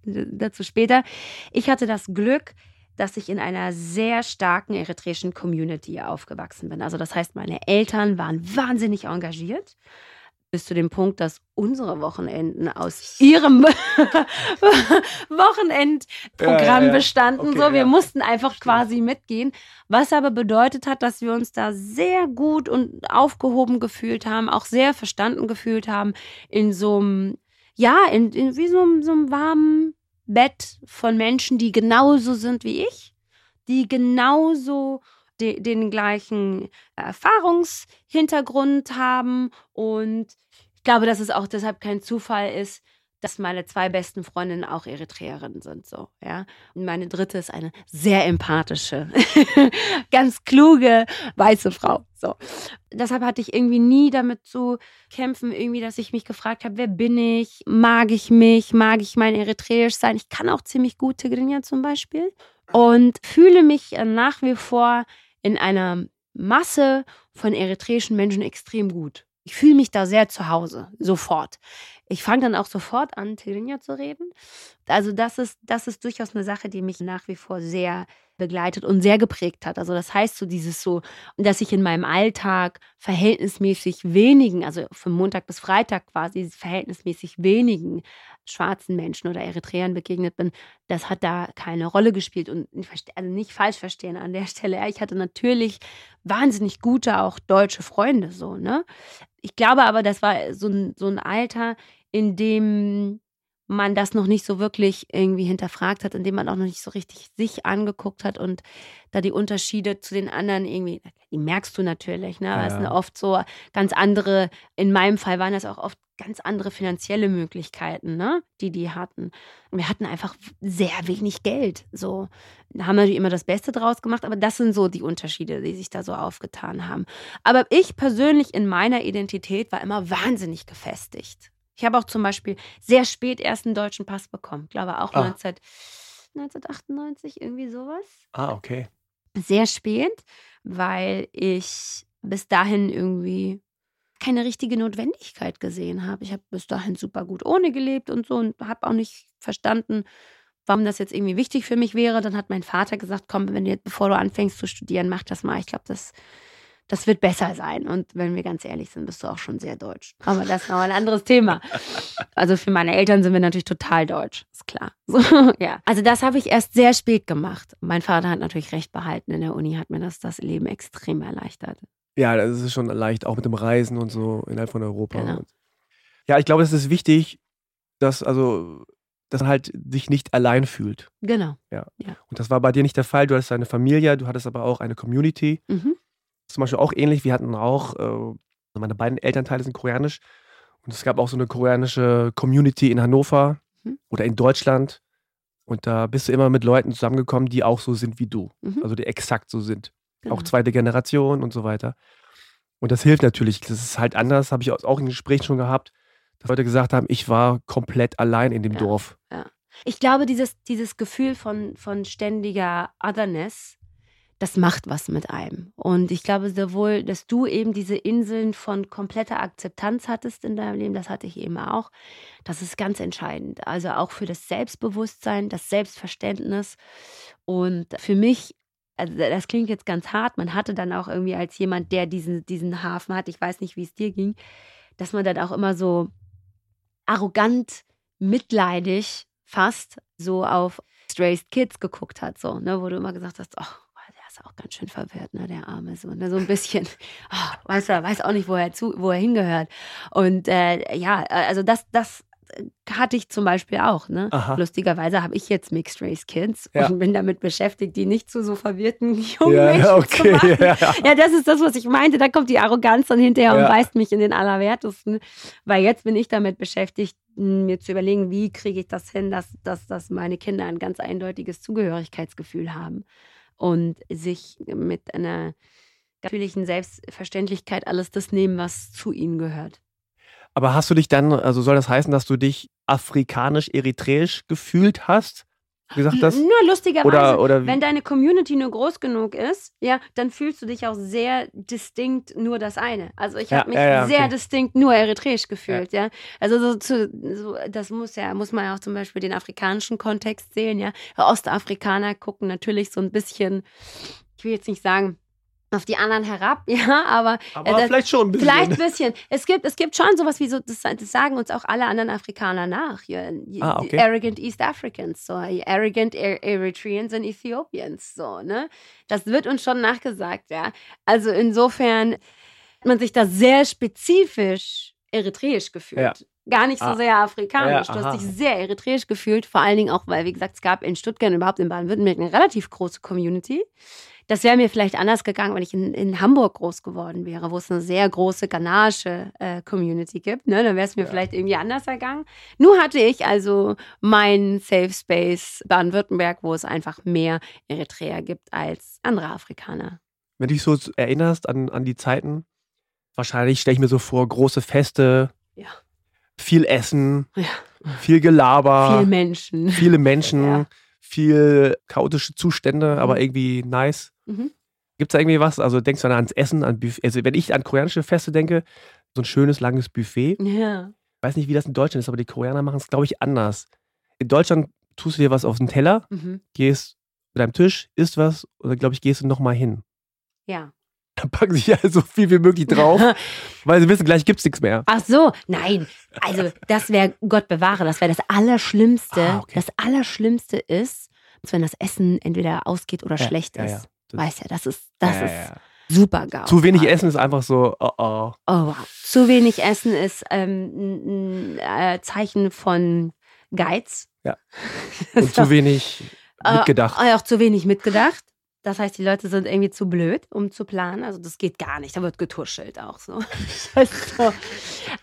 Speaker 1: dazu später. Ich hatte das Glück, dass ich in einer sehr starken eritreischen Community aufgewachsen bin. Also das heißt, meine Eltern waren wahnsinnig engagiert bis zu dem Punkt, dass unsere Wochenenden aus ihrem *laughs* Wochenendprogramm ja, ja, bestanden. Okay, so, wir mussten einfach quasi mitgehen. Was aber bedeutet hat, dass wir uns da sehr gut und aufgehoben gefühlt haben, auch sehr verstanden gefühlt haben in so einem, ja, in, in wie so, so einem warmen Bett von Menschen, die genauso sind wie ich, die genauso de, den gleichen Erfahrungshintergrund haben und glaube, dass es auch deshalb kein Zufall ist, dass meine zwei besten Freundinnen auch Eritreerinnen sind, so, ja. Und meine dritte ist eine sehr empathische, *laughs* ganz kluge weiße Frau, so. Deshalb hatte ich irgendwie nie damit zu kämpfen, irgendwie, dass ich mich gefragt habe, wer bin ich? Mag ich mich? Mag ich mein Eritreisch sein? Ich kann auch ziemlich gut Tigrinya zum Beispiel und fühle mich nach wie vor in einer Masse von eritreischen Menschen extrem gut. Ich fühle mich da sehr zu Hause, sofort. Ich fange dann auch sofort an, Tigrinya zu reden. Also das ist, das ist durchaus eine Sache, die mich nach wie vor sehr begleitet und sehr geprägt hat. Also das heißt so dieses so, dass ich in meinem Alltag verhältnismäßig wenigen, also von Montag bis Freitag quasi verhältnismäßig wenigen schwarzen Menschen oder Eritreern begegnet bin, das hat da keine Rolle gespielt. Und also nicht falsch verstehen an der *laughs* Stelle. Ich hatte natürlich wahnsinnig gute, auch deutsche Freunde so, ne? Ich glaube aber, das war so ein, so ein Alter, in dem man das noch nicht so wirklich irgendwie hinterfragt hat, indem man auch noch nicht so richtig sich angeguckt hat und da die Unterschiede zu den anderen irgendwie, die merkst du natürlich, ne? Ja. Es sind oft so ganz andere, in meinem Fall waren das auch oft ganz andere finanzielle Möglichkeiten, ne? die die hatten. Und wir hatten einfach sehr wenig Geld. So da haben natürlich immer das Beste draus gemacht, aber das sind so die Unterschiede, die sich da so aufgetan haben. Aber ich persönlich in meiner Identität war immer wahnsinnig gefestigt. Ich habe auch zum Beispiel sehr spät erst einen deutschen Pass bekommen. Ich glaube auch ah. 19, 1998, irgendwie sowas.
Speaker 2: Ah, okay.
Speaker 1: Sehr spät, weil ich bis dahin irgendwie keine richtige Notwendigkeit gesehen habe. Ich habe bis dahin super gut ohne gelebt und so und habe auch nicht verstanden, warum das jetzt irgendwie wichtig für mich wäre. Dann hat mein Vater gesagt, komm, wenn du jetzt, bevor du anfängst zu studieren, mach das mal. Ich glaube, das das wird besser sein. Und wenn wir ganz ehrlich sind, bist du auch schon sehr deutsch. Aber das ist noch ein anderes Thema. Also für meine Eltern sind wir natürlich total deutsch, ist klar. *laughs* So, ja. Also das habe ich erst sehr spät gemacht. Mein Vater hat natürlich recht behalten. In der Uni hat mir das das Leben extrem erleichtert.
Speaker 2: Ja, das ist schon leicht, auch mit dem Reisen und so innerhalb von Europa. Genau. Ja, ich glaube, es ist wichtig, dass also dass man halt sich nicht allein fühlt.
Speaker 1: Genau.
Speaker 2: Ja. ja. Und das war bei dir nicht der Fall. Du hattest eine Familie, du hattest aber auch eine Community. Mhm zum Beispiel auch ähnlich. Wir hatten auch, äh, meine beiden Elternteile sind koreanisch und es gab auch so eine koreanische Community in Hannover mhm. oder in Deutschland. Und da bist du immer mit Leuten zusammengekommen, die auch so sind wie du. Mhm. Also die exakt so sind. Genau. Auch zweite Generation und so weiter. Und das hilft natürlich. Das ist halt anders, habe ich auch in Gesprächen schon gehabt, dass Leute gesagt haben, ich war komplett allein in dem
Speaker 1: ja.
Speaker 2: Dorf.
Speaker 1: Ja. Ich glaube, dieses, dieses Gefühl von, von ständiger Otherness, das macht was mit einem. Und ich glaube sowohl, dass du eben diese Inseln von kompletter Akzeptanz hattest in deinem Leben, das hatte ich eben auch. Das ist ganz entscheidend. Also auch für das Selbstbewusstsein, das Selbstverständnis. Und für mich, also das klingt jetzt ganz hart, man hatte dann auch irgendwie als jemand, der diesen, diesen Hafen hat, ich weiß nicht, wie es dir ging, dass man dann auch immer so arrogant, mitleidig fast so auf Strayed Kids geguckt hat, so, ne, wo du immer gesagt hast, ach, ist auch ganz schön verwirrt, ne, der Arme so, ne, so ein bisschen, oh, *laughs* weiß weiß auch nicht, wo er zu, wo er hingehört. Und äh, ja, also das, das hatte ich zum Beispiel auch. Ne? Lustigerweise habe ich jetzt Mixed Race Kids ja. und bin damit beschäftigt, die nicht zu so verwirrten *laughs* jungen ja, Menschen okay, zu machen. Ja, ja, das ist das, was ich meinte. Da kommt die Arroganz dann hinterher und weist mich in den Allerwertesten. Weil jetzt bin ich damit beschäftigt, mir zu überlegen, wie kriege ich das hin, dass, dass, dass meine Kinder ein ganz eindeutiges Zugehörigkeitsgefühl haben und sich mit einer natürlichen Selbstverständlichkeit alles das nehmen, was zu ihnen gehört.
Speaker 2: Aber hast du dich dann, also soll das heißen, dass du dich afrikanisch-eritreisch gefühlt hast? Gesagt hast?
Speaker 1: Nur lustigerweise, oder, oder wenn deine Community nur groß genug ist, ja, dann fühlst du dich auch sehr distinkt nur das eine. Also ich ja, habe mich ja, ja, sehr okay. distinkt nur eritreisch gefühlt, ja. Also so, zu, so, das muss ja, muss man ja auch zum Beispiel den afrikanischen Kontext sehen, ja. Ostafrikaner gucken natürlich so ein bisschen, ich will jetzt nicht sagen, auf die anderen herab, *laughs* ja, aber,
Speaker 2: aber äh, vielleicht schon ein
Speaker 1: bisschen. Vielleicht ein bisschen. Es gibt, es gibt schon sowas wie so, das, das sagen uns auch alle anderen Afrikaner nach. Ah, okay. Arrogant East Africans, so arrogant er Eritreans and Ethiopians, so, ne? Das wird uns schon nachgesagt, ja. Also insofern hat man sich da sehr spezifisch eritreisch gefühlt. Ja. Gar nicht so ah. sehr afrikanisch. Ja, du hast dich sehr eritreisch gefühlt, vor allen Dingen auch, weil, wie gesagt, es gab in Stuttgart und überhaupt in Baden-Württemberg eine relativ große Community. Das wäre mir vielleicht anders gegangen, wenn ich in, in Hamburg groß geworden wäre, wo es eine sehr große Ganache-Community äh, gibt. Ne? Dann wäre es mir ja. vielleicht irgendwie anders ergangen. Nur hatte ich also meinen Safe Space Baden-Württemberg, wo es einfach mehr Eritreer gibt als andere Afrikaner.
Speaker 2: Wenn du dich so erinnerst an, an die Zeiten, wahrscheinlich stelle ich mir so vor, große Feste, ja. viel Essen, ja. viel Gelaber,
Speaker 1: viele Menschen.
Speaker 2: Viele Menschen *laughs* viel chaotische Zustände, mhm. aber irgendwie nice. Mhm. Gibt es da irgendwie was? Also denkst du dann ans Essen, an Buffet? Also wenn ich an koreanische Feste denke, so ein schönes, langes Buffet.
Speaker 1: Ja.
Speaker 2: Ich weiß nicht, wie das in Deutschland ist, aber die Koreaner machen es, glaube ich, anders. In Deutschland tust du dir was auf den Teller, mhm. gehst mit deinem Tisch, isst was oder glaube ich, gehst du nochmal hin.
Speaker 1: Ja.
Speaker 2: Dann packen sie ja so viel wie möglich drauf, *laughs* weil sie wissen, gleich gibt es nichts mehr.
Speaker 1: Ach so, nein. Also, das wäre, Gott bewahre, das wäre das Allerschlimmste.
Speaker 2: Ah, okay.
Speaker 1: Das Allerschlimmste ist, wenn das Essen entweder ausgeht oder
Speaker 2: Ja,
Speaker 1: schlecht
Speaker 2: ja,
Speaker 1: ist.
Speaker 2: ja. Das-
Speaker 1: Weißt ja, das ist, das
Speaker 2: Ja,
Speaker 1: ist super GAU.
Speaker 2: Zu wenig Essen ist einfach so, oh oh.
Speaker 1: Oh, wow. Zu wenig Essen ist ähm, ein, äh, Zeichen von Geiz.
Speaker 2: Ja. *laughs* Und zu wenig
Speaker 1: Äh,
Speaker 2: mitgedacht.
Speaker 1: Auch zu wenig mitgedacht. Das heißt, die Leute sind irgendwie zu blöd, um zu planen. Also das geht gar nicht. Da wird getuschelt auch so. *laughs* So.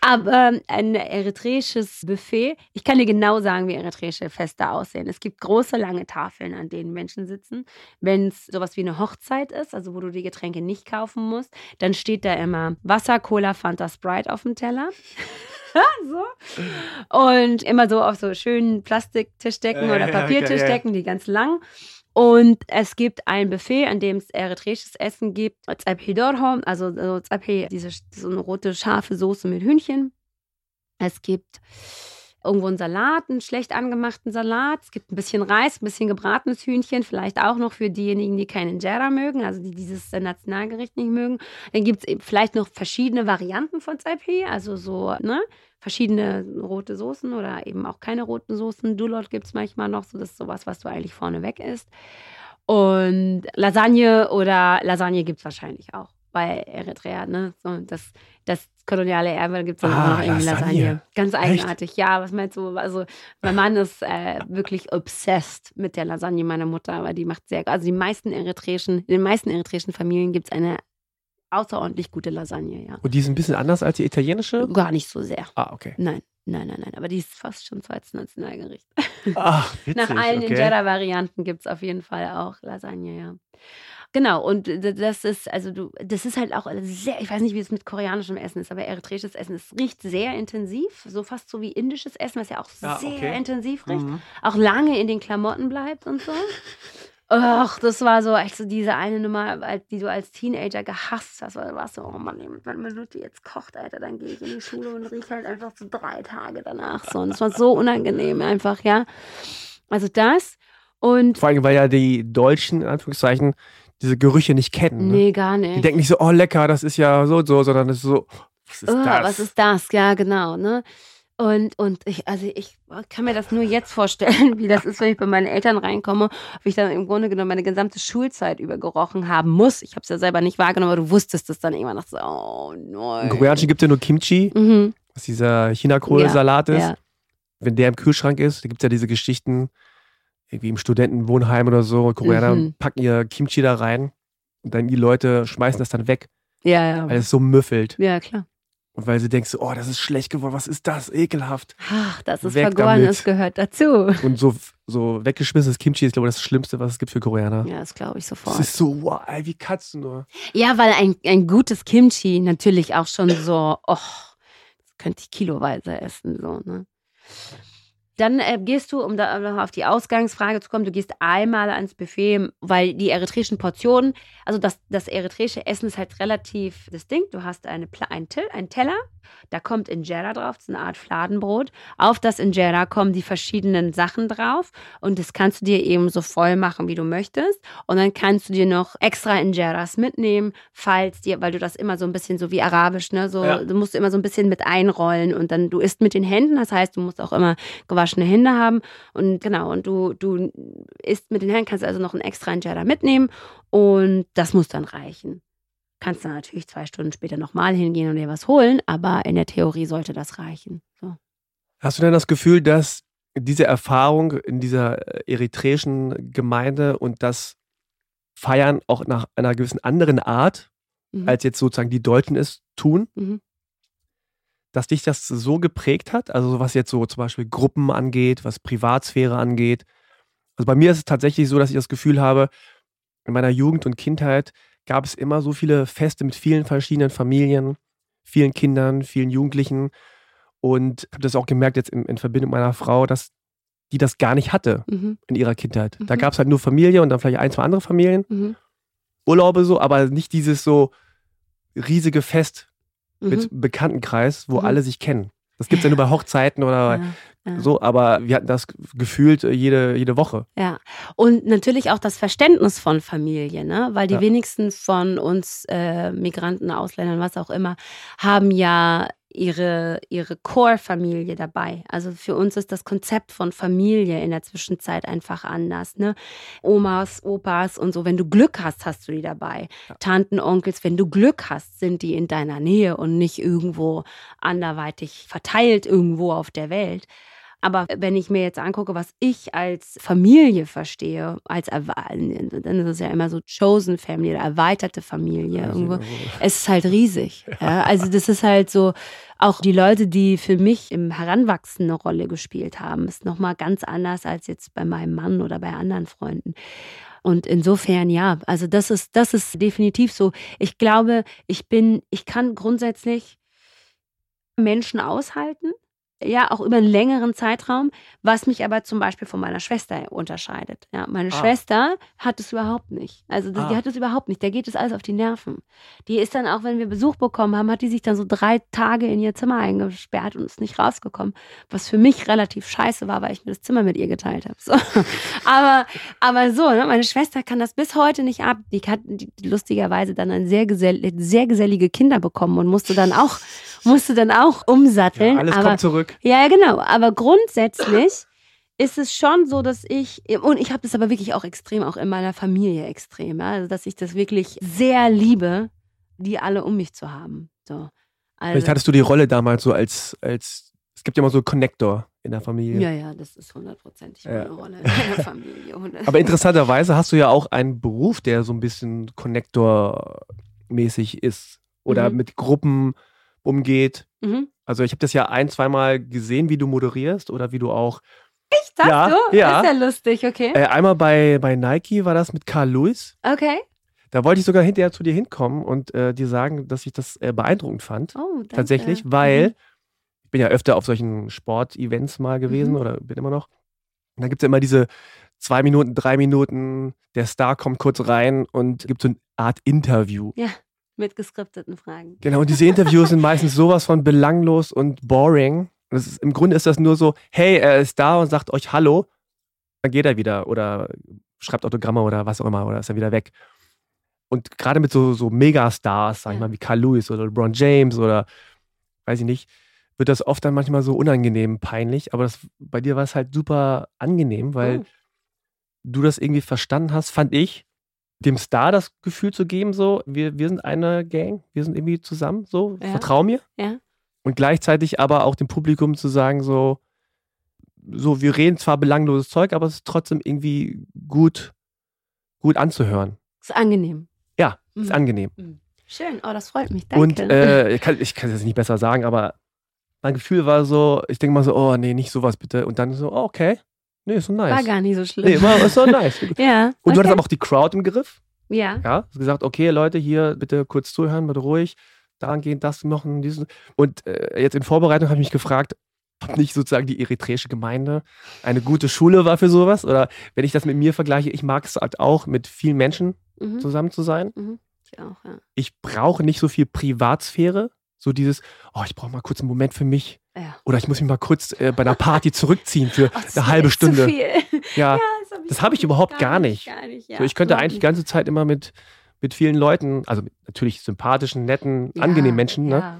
Speaker 1: Aber ähm, ein eritreisches Buffet, ich kann dir genau sagen, wie eritreische Feste aussehen. Es gibt große, lange Tafeln, an denen Menschen sitzen. Wenn es sowas wie eine Hochzeit ist, also wo du die Getränke nicht kaufen musst, dann steht da immer Wasser, Cola, Fanta, Sprite auf dem Teller. *laughs* so. Und immer so auf so schönen Plastiktischdecken
Speaker 2: Ja,
Speaker 1: oder
Speaker 2: ja, ja,
Speaker 1: Papiertischdecken, die ganz lang. Und es gibt ein Buffet, an dem es eritreisches Essen gibt. Zaphi Dorho, also so Zaphi, diese so eine rote scharfe Soße mit Hühnchen. Es gibt irgendwo einen Salat, einen schlecht angemachten Salat. Es gibt ein bisschen Reis, ein bisschen gebratenes Hühnchen, vielleicht auch noch für diejenigen, die keinen Injera mögen, also die dieses Nationalgericht nicht mögen. Dann gibt es vielleicht noch verschiedene Varianten von Zaphi, also so, ne? Verschiedene rote Soßen oder eben auch keine roten Soßen. Dulot gibt es manchmal noch, so das ist sowas, was du eigentlich vorneweg isst. Und Lasagne oder Lasagne gibt es wahrscheinlich auch bei Eritrea, ne? So, das, das koloniale Erbe gibt es dann
Speaker 2: Ah,
Speaker 1: auch noch irgendwie
Speaker 2: Lasagne.
Speaker 1: Lasagne. Ganz eigenartig, ja. Was meinst du? Also, mein Mann ist äh, wirklich obsessed mit der Lasagne meiner Mutter, aber die macht sehr, also die meisten eritreischen, in den meisten eritreischen Familien gibt es eine außerordentlich gute Lasagne, ja.
Speaker 2: Und die ist ein bisschen anders als die italienische?
Speaker 1: Gar nicht so sehr.
Speaker 2: Ah, okay.
Speaker 1: Nein, nein, nein, nein. Aber die ist fast schon so als Nationalgericht.
Speaker 2: Ach, *laughs* witzig.
Speaker 1: Nach allen
Speaker 2: okay.
Speaker 1: Injera-Varianten gibt es auf jeden Fall auch Lasagne, ja. Genau, und das ist, also du, das ist halt auch sehr, ich weiß nicht, wie es mit koreanischem Essen ist, aber eritreisches Essen, es riecht sehr intensiv, so fast so wie indisches Essen, was ja auch
Speaker 2: Ah,
Speaker 1: sehr
Speaker 2: okay.
Speaker 1: intensiv riecht,
Speaker 2: Mhm.
Speaker 1: auch lange in den Klamotten bleibt und so. Ach, das war so, echt so diese eine Nummer, die du als Teenager gehasst hast, weil du warst so, oh Mann, wenn meine Mutter jetzt kocht, Alter, dann gehe ich in die Schule und rieche halt einfach so drei Tage danach so. Und es war so unangenehm einfach, ja. Also das und
Speaker 2: Vor allem, weil ja die Deutschen, in Anführungszeichen, diese Gerüche nicht kennen. Ne?
Speaker 1: nee, gar nicht.
Speaker 2: Die denken nicht so, oh lecker, das ist ja so und so, sondern es ist so, was ist
Speaker 1: Oh,
Speaker 2: das?
Speaker 1: Was ist das? Ja, genau, ne? Und, und ich, also ich kann mir das nur jetzt vorstellen, *laughs* wie das ist, wenn ich bei meinen Eltern reinkomme, ob ich dann im Grunde genommen meine gesamte Schulzeit über gerochen haben muss. Ich habe es ja selber nicht wahrgenommen, aber du wusstest es dann irgendwann noch so, oh nein.
Speaker 2: Im Koreanischen gibt es ja nur Kimchi,
Speaker 1: Mhm,
Speaker 2: was dieser Chinakohlsalat ist.
Speaker 1: ja.
Speaker 2: Wenn der im Kühlschrank ist, da gibt es ja diese Geschichten, irgendwie im Studentenwohnheim oder so, Koreaner
Speaker 1: Mhm.
Speaker 2: packen ihr Kimchi da rein und dann die Leute schmeißen das dann weg,
Speaker 1: ja, ja.
Speaker 2: weil es so müffelt.
Speaker 1: Ja, klar.
Speaker 2: Und weil sie denken so, oh, das ist schlecht geworden, was ist das? Ekelhaft.
Speaker 1: Ach, das ist
Speaker 2: Weg
Speaker 1: vergoren, das gehört dazu.
Speaker 2: Und so, so weggeschmissenes Kimchi ist, glaube ich, das Schlimmste, was es gibt für Koreaner.
Speaker 1: Ja, das glaube ich
Speaker 2: Das
Speaker 1: sofort.
Speaker 2: ist so, wow, wie du nur?
Speaker 1: Ja, weil ein, ein gutes Kimchi natürlich auch schon so, oh, das könnte ich kiloweise essen, so, ne? Dann äh, gehst du, um da noch auf die Ausgangsfrage zu kommen, du gehst einmal ans Buffet, weil die eritreischen Portionen, also das, das eritreische Essen ist halt relativ distinkt. Du hast eine, Pla- ein, Till, einen Teller, da kommt Injera drauf, das ist eine Art Fladenbrot. Auf das Injera kommen die verschiedenen Sachen drauf und das kannst du dir eben so voll machen, wie du möchtest. Und dann kannst du dir noch extra Injeras mitnehmen, falls dir, weil du das immer so ein bisschen so wie arabisch, ne, so,
Speaker 2: Ja.
Speaker 1: du musst immer so ein bisschen mit einrollen und dann du isst mit den Händen, das heißt, du musst auch immer gewaschene Hände haben und genau, und du, du isst mit den Händen, kannst also noch ein extra Injera mitnehmen und das muss dann reichen. Kannst dann natürlich zwei Stunden später nochmal hingehen und dir was holen, aber in der Theorie sollte das reichen. So.
Speaker 2: Hast du denn das Gefühl, dass diese Erfahrung in dieser äh, eritreischen Gemeinde und das Feiern auch nach einer gewissen anderen Art,
Speaker 1: Mhm.
Speaker 2: als jetzt sozusagen die Deutschen es tun,
Speaker 1: Mhm.
Speaker 2: Dass dich das so geprägt hat? Also was jetzt so zum Beispiel Gruppen angeht, was Privatsphäre angeht. Also bei mir ist es tatsächlich so, dass ich das Gefühl habe, in meiner Jugend und Kindheit gab es immer so viele Feste mit vielen verschiedenen Familien, vielen Kindern, vielen Jugendlichen. Und habe das auch gemerkt jetzt in, in Verbindung mit meiner Frau, dass die das gar nicht hatte
Speaker 1: Mhm.
Speaker 2: in ihrer Kindheit. Da
Speaker 1: Mhm.
Speaker 2: gab es halt nur Familie und dann vielleicht ein, zwei andere Familien,
Speaker 1: Mhm.
Speaker 2: Urlaube so, aber nicht dieses so riesige Fest
Speaker 1: Mhm.
Speaker 2: mit Bekanntenkreis, wo
Speaker 1: Mhm.
Speaker 2: alle sich kennen. Das gibt es ja nur bei Hochzeiten oder
Speaker 1: Ja, ja.
Speaker 2: so, aber wir hatten das gefühlt äh, jede, jede Woche.
Speaker 1: Ja, und natürlich auch das Verständnis von Familie, ne? weil die
Speaker 2: Ja.
Speaker 1: wenigsten von uns äh, Migranten, Ausländern, was auch immer, haben ja ihre, ihre Core-Familie dabei. Also für uns ist das Konzept von Familie in der Zwischenzeit einfach anders. Ne? Omas, Opas und so, wenn du Glück hast, hast du die dabei. Tanten, Onkels, wenn du Glück hast, sind die in deiner Nähe und nicht irgendwo anderweitig verteilt irgendwo auf der Welt. Aber wenn ich mir jetzt angucke, was ich als Familie verstehe, als dann ist es ja immer so Chosen Family oder erweiterte Familie. Irgendwo. Es ist halt riesig. Ja? Also das ist halt so, auch die Leute, die für mich im Heranwachsen eine Rolle gespielt haben, ist nochmal ganz anders als jetzt bei meinem Mann oder bei anderen Freunden. Und insofern ja, also das ist, das ist definitiv so. Ich glaube, ich bin, ich kann grundsätzlich Menschen aushalten, ja, auch über einen längeren Zeitraum, was mich aber zum Beispiel von meiner Schwester unterscheidet. Ja, meine
Speaker 2: Ah.
Speaker 1: Schwester hat es überhaupt nicht. Also das, die
Speaker 2: Ah.
Speaker 1: hat es überhaupt nicht. Der geht es alles auf die Nerven. Die ist dann auch, wenn wir Besuch bekommen haben, hat die sich dann so drei Tage in ihr Zimmer eingesperrt und ist nicht rausgekommen. Was für mich relativ scheiße war, weil ich mir das Zimmer mit ihr geteilt habe. So. *laughs* aber, aber so, ne? meine Schwester kann das bis heute nicht ab. Die hat die, lustigerweise dann ein sehr, gesell, sehr gesellige Kinder bekommen und musste dann auch, musste dann auch umsatteln.
Speaker 2: Ja, alles
Speaker 1: aber,
Speaker 2: kommt zurück.
Speaker 1: Ja, genau. Aber grundsätzlich ist es schon so, dass ich, und ich habe das aber wirklich auch extrem, auch in meiner Familie extrem, ja, also dass ich das wirklich sehr liebe, die alle um mich zu haben. So.
Speaker 2: Vielleicht
Speaker 1: Also,
Speaker 2: hattest du die Rolle damals so als, als es gibt ja immer so Connector in der Familie.
Speaker 1: ja, ja, das ist hundertprozentig meine
Speaker 2: Ja.
Speaker 1: Rolle in meiner Familie.
Speaker 2: Aber interessanterweise hast du ja auch einen Beruf, der so ein bisschen Connector-mäßig ist oder
Speaker 1: Mhm.
Speaker 2: mit Gruppen umgeht.
Speaker 1: Mhm.
Speaker 2: Also ich habe das ja ein, zweimal gesehen, wie du moderierst oder wie du auch.
Speaker 1: Echt, hast
Speaker 2: Ja,
Speaker 1: du?
Speaker 2: ja.
Speaker 1: Ist ja lustig, okay.
Speaker 2: Äh, einmal bei, bei Nike war das mit Carl Lewis.
Speaker 1: Okay.
Speaker 2: Da wollte ich sogar hinterher zu dir hinkommen und äh, dir sagen, dass ich das äh, beeindruckend fand.
Speaker 1: Oh, danke.
Speaker 2: Tatsächlich, weil ich bin ja öfter auf solchen Sportevents mal gewesen
Speaker 1: Mhm.
Speaker 2: oder bin immer noch. Und da gibt es ja immer diese zwei Minuten, drei Minuten, der Star kommt kurz rein und gibt so eine Art Interview.
Speaker 1: Mhm. Mit geskripteten Fragen.
Speaker 2: Genau, und diese Interviews sind meistens sowas von belanglos und boring. Das ist, Im Grunde ist das nur so, hey, er ist da und sagt euch Hallo, dann geht er wieder oder schreibt Autogramme oder was auch immer oder ist er wieder weg. Und gerade mit so, so Megastars, sag ich
Speaker 1: Ja.
Speaker 2: mal, wie Carl Lewis oder LeBron James oder weiß ich nicht, wird das oft dann manchmal so unangenehm, peinlich. Aber das, bei dir war es halt super angenehm, weil
Speaker 1: Oh.
Speaker 2: du das irgendwie verstanden hast, fand ich, dem Star das Gefühl zu geben, so, wir, wir sind eine Gang, wir sind irgendwie zusammen, so,
Speaker 1: Ja.
Speaker 2: vertrau mir.
Speaker 1: Ja.
Speaker 2: Und gleichzeitig aber auch dem Publikum zu sagen, so, so, wir reden zwar belangloses Zeug, aber es ist trotzdem irgendwie gut, gut anzuhören.
Speaker 1: Ist angenehm.
Speaker 2: Ja, ist
Speaker 1: Mhm.
Speaker 2: angenehm.
Speaker 1: Schön. Oh, das freut mich. Danke.
Speaker 2: Und äh, ich kann ich kann es jetzt nicht besser sagen, aber mein Gefühl war so, ich denke mal so, oh nee, nicht sowas bitte. Und dann so, oh, okay. Nee, ist so nice.
Speaker 1: War gar nicht so schlimm.
Speaker 2: Nee, war, ist so nice. *laughs*
Speaker 1: ja.
Speaker 2: Und du
Speaker 1: okay.
Speaker 2: hattest aber auch die Crowd im Griff.
Speaker 1: Ja.
Speaker 2: Ja, hast gesagt, okay, Leute, hier bitte kurz zuhören, bitte ruhig, daran gehen, das machen, diesen. Und äh, jetzt in Vorbereitung habe ich mich gefragt, ob nicht sozusagen die eritreische Gemeinde eine gute Schule war für sowas. Oder wenn ich das mit mir vergleiche, ich mag es halt auch, mit vielen Menschen
Speaker 1: Mhm.
Speaker 2: zusammen zu sein.
Speaker 1: Ich auch, ja.
Speaker 2: Ich brauche nicht so viel Privatsphäre. So dieses, oh, ich brauche mal kurz einen Moment für mich.
Speaker 1: Ja.
Speaker 2: Oder ich muss mich mal kurz äh, bei einer Party zurückziehen für *laughs*
Speaker 1: das
Speaker 2: eine halbe Stunde.
Speaker 1: Zu viel.
Speaker 2: Ja, *laughs*
Speaker 1: das habe ich,
Speaker 2: hab ich überhaupt gar nicht.
Speaker 1: Gar nicht ja.
Speaker 2: so, ich könnte eigentlich die ganze Zeit immer mit, mit vielen Leuten, also natürlich sympathischen, netten,
Speaker 1: Ja,
Speaker 2: angenehmen Menschen, ne,
Speaker 1: ja.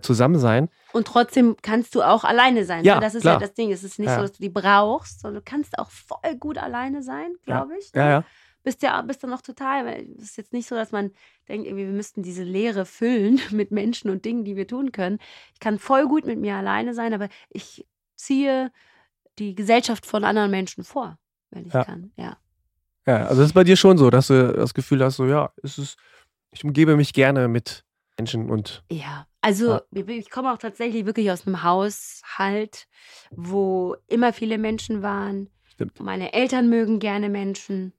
Speaker 2: zusammen sein.
Speaker 1: Und trotzdem kannst du auch alleine sein.
Speaker 2: Ja,
Speaker 1: ne? Das ist
Speaker 2: klar.
Speaker 1: ja das Ding. Es ist nicht
Speaker 2: Ja.
Speaker 1: so, dass du die brauchst, sondern du kannst auch voll gut alleine sein, glaube ich.
Speaker 2: Ja, ja.
Speaker 1: Bist ja bist dann noch total, weil es ist jetzt nicht so, dass man denkt, irgendwie, wir müssten diese Leere füllen *laughs* mit Menschen und Dingen, die wir tun können. Ich kann voll gut mit mir alleine sein, aber ich ziehe die Gesellschaft von anderen Menschen vor, wenn ich
Speaker 2: Ja.
Speaker 1: kann. Ja.
Speaker 2: Ja, also das ist bei dir schon so, dass du das Gefühl hast, so ja, es ist, ich umgebe mich gerne mit Menschen und
Speaker 1: Ja, also
Speaker 2: Ja.
Speaker 1: ich komme auch tatsächlich wirklich aus einem Haushalt, wo immer viele Menschen waren.
Speaker 2: Stimmt.
Speaker 1: Meine Eltern mögen gerne Menschen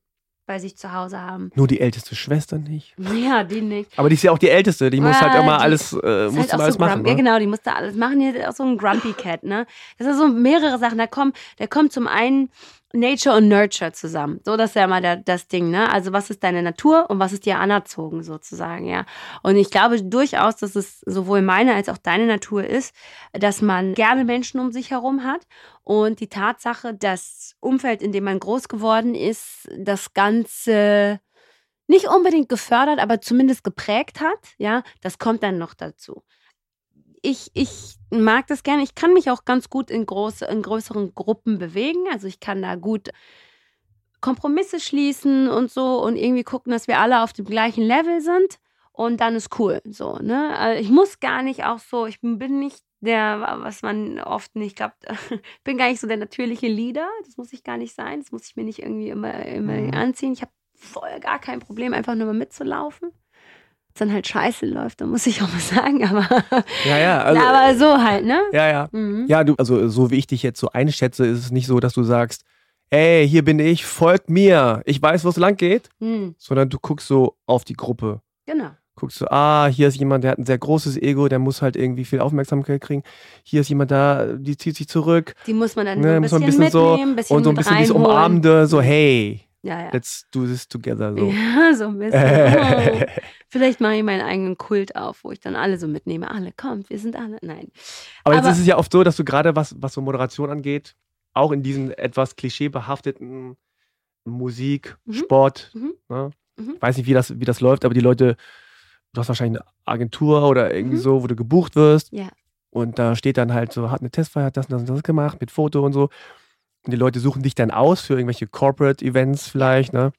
Speaker 1: bei sich zu Hause haben.
Speaker 2: nur die älteste Schwester nicht. *laughs*
Speaker 1: Ja, die nicht.
Speaker 2: Aber die ist ja auch die älteste, die muss halt immer
Speaker 1: die
Speaker 2: alles, äh,
Speaker 1: Ist
Speaker 2: muss
Speaker 1: halt
Speaker 2: alles
Speaker 1: so
Speaker 2: machen.
Speaker 1: Ja,
Speaker 2: Ne?
Speaker 1: genau, die musste alles machen. Hier ist auch so ein Grumpy Cat, ne? Das sind so mehrere Sachen. Da kommen, der kommt zum einen Nature und Nurture zusammen. So, das ist ja immer der, das Ding, ne? Also, was ist deine Natur und was ist dir anerzogen, sozusagen, ja? Und ich glaube durchaus, dass es sowohl meine als auch deine Natur ist, dass man gerne Menschen um sich herum hat. Und die Tatsache, das Umfeld, in dem man groß geworden ist, das Ganze nicht unbedingt gefördert, aber zumindest geprägt hat, ja, das kommt dann noch dazu ich, ich mag das gerne. Ich kann mich auch ganz gut in, große, in größeren Gruppen bewegen. Also ich kann da gut Kompromisse schließen und so und irgendwie gucken, dass wir alle auf dem gleichen Level sind. Und dann ist cool. So, ne? Also ich muss gar nicht auch so, ich bin nicht der, was man oft nicht glaubt, ich *laughs* bin gar nicht so der natürliche Leader. Das muss ich gar nicht sein. Das muss ich mir nicht irgendwie immer, immer mhm. anziehen. Ich habe voll gar kein Problem, einfach nur mal mitzulaufen dann halt scheiße läuft, dann muss ich auch mal sagen, *laughs* aber,
Speaker 2: ja, ja, also,
Speaker 1: aber so halt, ne?
Speaker 2: Ja, ja. Mhm. Ja, du, also so wie ich dich jetzt so einschätze, ist es nicht so, dass du sagst, ey, hier bin ich, folgt mir, ich weiß, wo es lang geht, mhm. sondern du guckst so auf die Gruppe.
Speaker 1: Genau.
Speaker 2: Guckst du, ah, hier ist jemand, der hat ein sehr großes Ego, der muss halt irgendwie viel Aufmerksamkeit kriegen. Hier ist jemand da, die zieht sich zurück.
Speaker 1: Die muss man dann ne, so ein bisschen, ein bisschen mitnehmen,
Speaker 2: so, bisschen und so ein bisschen dieses Umarmende, so, hey,
Speaker 1: ja, ja.
Speaker 2: Let's do this together. So.
Speaker 1: Ja, *laughs* so ein bisschen. Oh. *laughs* Vielleicht mache ich meinen eigenen Kult auf, wo ich dann alle so mitnehme. Alle, kommt, wir sind alle. Nein.
Speaker 2: Aber, Aber jetzt ist es ja oft so, dass du gerade, was, was so Moderation angeht, auch in diesen etwas klischeebehafteten Musik, mhm. Sport, mhm. Ne? Mhm. weiß nicht, wie das, wie das läuft, aber die Leute, du hast wahrscheinlich eine Agentur oder irgendwie mhm. so, wo du gebucht wirst.
Speaker 1: Ja.
Speaker 2: Und da steht dann halt so, hat eine Testfeier, hat das und das und das gemacht, mit Foto und so. Und die Leute suchen dich dann aus für irgendwelche Corporate Events vielleicht, ne?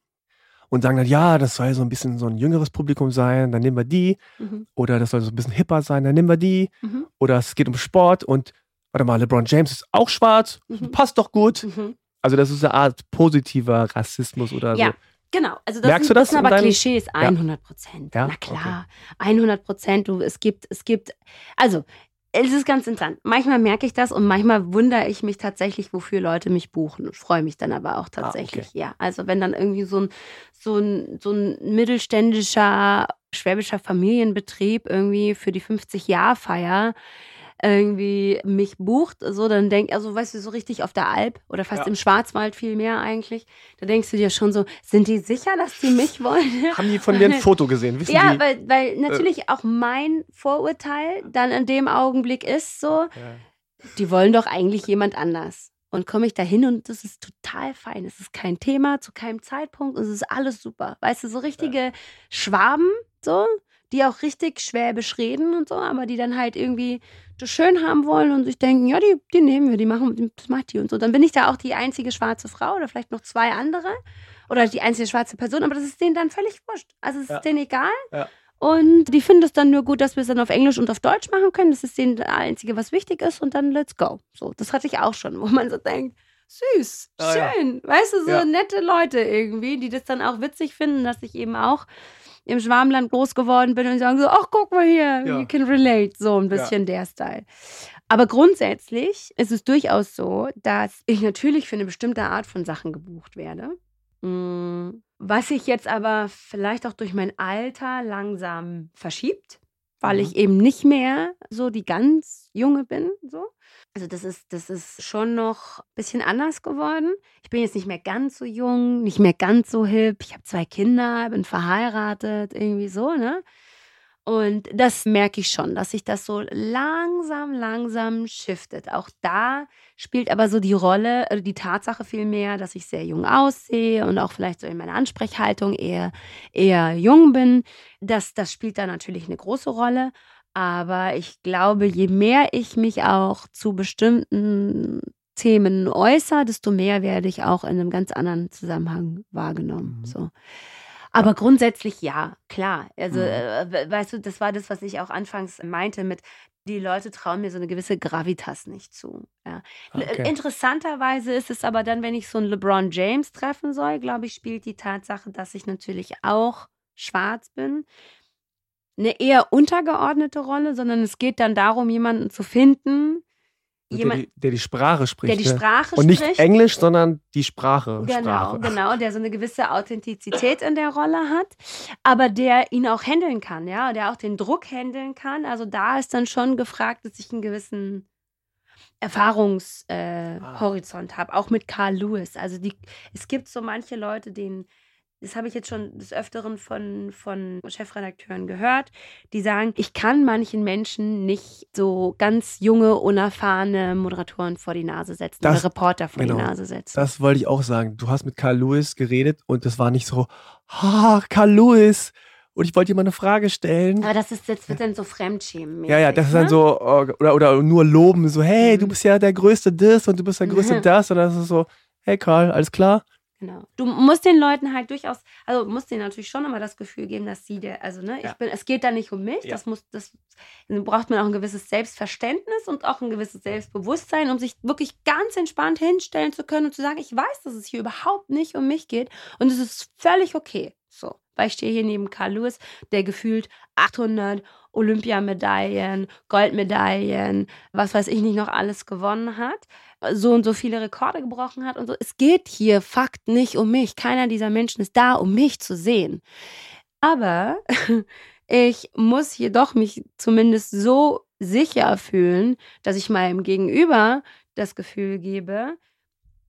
Speaker 2: Und sagen dann, ja, das soll so ein bisschen so ein jüngeres Publikum sein, dann nehmen wir die. Mhm. Oder das soll so ein bisschen hipper sein, dann nehmen wir die. Mhm. Oder es geht um Sport und, warte mal, LeBron James ist auch schwarz, mhm. passt doch gut. Mhm. Also das ist eine Art positiver Rassismus oder
Speaker 1: ja.
Speaker 2: so.
Speaker 1: Genau,
Speaker 2: also das, Merkst sind, du das,
Speaker 1: das sind aber Klischees, 100 Prozent. Ja? Na klar, okay. 100 Prozent. es gibt, es gibt, also es ist ganz interessant. Manchmal merke ich das und manchmal wundere ich mich tatsächlich, wofür Leute mich buchen. Ich freue mich dann aber auch tatsächlich. Ah, okay. Ja, also wenn dann irgendwie so ein, so ein, so ein mittelständischer schwäbischer Familienbetrieb irgendwie für die 50-Jahr-Feier irgendwie mich bucht, so dann denk, also weißt du, so richtig auf der Alp oder fast ja. im Schwarzwald viel mehr eigentlich, da denkst du dir schon so, sind die sicher, dass die mich wollen? *laughs*
Speaker 2: Haben die von mir ein Foto gesehen? Wissen
Speaker 1: ja,
Speaker 2: die?
Speaker 1: weil, weil natürlich äh, auch mein Vorurteil dann in dem Augenblick ist so, ja. die wollen doch eigentlich jemand anders. Und komme ich da hin und das ist total fein. Es ist kein Thema zu keinem Zeitpunkt. Es ist alles super. Weißt du, so richtige ja. Schwaben, so, die auch richtig schwäbisch reden und so, aber die dann halt irgendwie das schön haben wollen und sich denken, ja, die, die nehmen wir, die machen, das macht die und so. Dann bin ich da auch die einzige schwarze Frau oder vielleicht noch zwei andere oder die einzige schwarze Person, aber das ist denen dann völlig wurscht. Also es ist ja. denen egal. Ja. Und die finden es dann nur gut, dass wir es dann auf Englisch und auf Deutsch machen können. Das ist denen das Einzige, was wichtig ist. Und dann let's go. So, das hatte ich auch schon, wo man so denkt, süß, oh, schön. Ja. Weißt du, so nette Leute irgendwie, die das dann auch witzig finden, dass ich eben auch im Schwarmland groß geworden bin und sagen so, ach, guck mal hier, ja. you can relate, so ein bisschen ja. der Style. Aber grundsätzlich ist es durchaus so, dass ich natürlich für eine bestimmte Art von Sachen gebucht werde. Mm, was sich jetzt aber vielleicht auch durch mein Alter langsam verschiebt, weil mhm. ich eben nicht mehr so die ganz junge bin, so. Also das ist, das ist schon noch ein bisschen anders geworden. Ich bin jetzt nicht mehr ganz so jung, nicht mehr ganz so hip. Ich habe zwei Kinder, bin verheiratet, irgendwie so, ne? Und das merke ich schon, dass sich das so langsam, langsam shiftet. Auch da spielt aber so die Rolle, äh, die Tatsache vielmehr, dass ich sehr jung aussehe und auch vielleicht so in meiner Ansprechhaltung eher, eher jung bin. Das, das spielt da natürlich eine große Rolle. Aber ich glaube, je mehr ich mich auch zu bestimmten Themen äußere, desto mehr werde ich auch in einem ganz anderen Zusammenhang wahrgenommen. Mhm. So. Aber grundsätzlich ja, klar. Also, mhm. äh, weißt du, das war das, was ich auch anfangs meinte mit, die Leute trauen mir so eine gewisse Gravitas nicht zu. Ja. Okay. Interessanterweise ist es aber dann, wenn ich so einen LeBron James treffen soll, glaube ich, spielt die Tatsache, dass ich natürlich auch schwarz bin, eine eher untergeordnete Rolle, sondern es geht dann darum, jemanden zu finden,
Speaker 2: Jemand, der, die, der, die, Sprache spricht.
Speaker 1: Der die ne? Sprache?
Speaker 2: Und nicht spricht. Englisch, sondern die Sprache.
Speaker 1: Genau,
Speaker 2: Sprache.
Speaker 1: genau, der so eine gewisse Authentizität in der Rolle hat, aber der ihn auch handeln kann, ja, der auch den Druck handeln kann. Also da ist dann schon gefragt, dass ich einen gewissen Erfahrungshorizont äh, habe, auch mit Carl Lewis. Also die, es gibt so manche Leute, denen das habe ich jetzt schon des Öfteren von, von Chefredakteuren gehört, die sagen, ich kann manchen Menschen nicht so ganz junge, unerfahrene Moderatoren vor die Nase setzen das, oder Reporter vor genau, die Nase setzen.
Speaker 2: Das wollte ich auch sagen. Du hast mit Carl Lewis geredet und das war nicht so, ha, Carl Lewis. Und ich wollte dir mal eine Frage stellen.
Speaker 1: Aber das ist jetzt wird dann so Fremdschämen.
Speaker 2: Ja, ja, das ist dann ne? so, oh, oder, oder nur loben, so, hey, mhm. du bist ja der größte das und du bist der größte das. Und das ist so, hey Karl, alles klar?
Speaker 1: Genau. Du musst den Leuten halt durchaus, also musst denen natürlich schon immer das Gefühl geben, dass sie der, also ne, ja. ich bin, es geht da nicht um mich, ja. das muss, das braucht man auch ein gewisses Selbstverständnis und auch ein gewisses Selbstbewusstsein, um sich wirklich ganz entspannt hinstellen zu können und zu sagen, ich weiß, dass es hier überhaupt nicht um mich geht und es ist völlig okay. So, weil ich stehe hier neben Carl Lewis, der gefühlt 800 Olympiamedaillen, Goldmedaillen, was weiß ich nicht noch alles gewonnen hat, so und so viele Rekorde gebrochen hat und so. Es geht hier Fakt nicht um mich. Keiner dieser Menschen ist da, um mich zu sehen. Aber *laughs* ich muss jedoch mich zumindest so sicher fühlen, dass ich meinem Gegenüber das Gefühl gebe,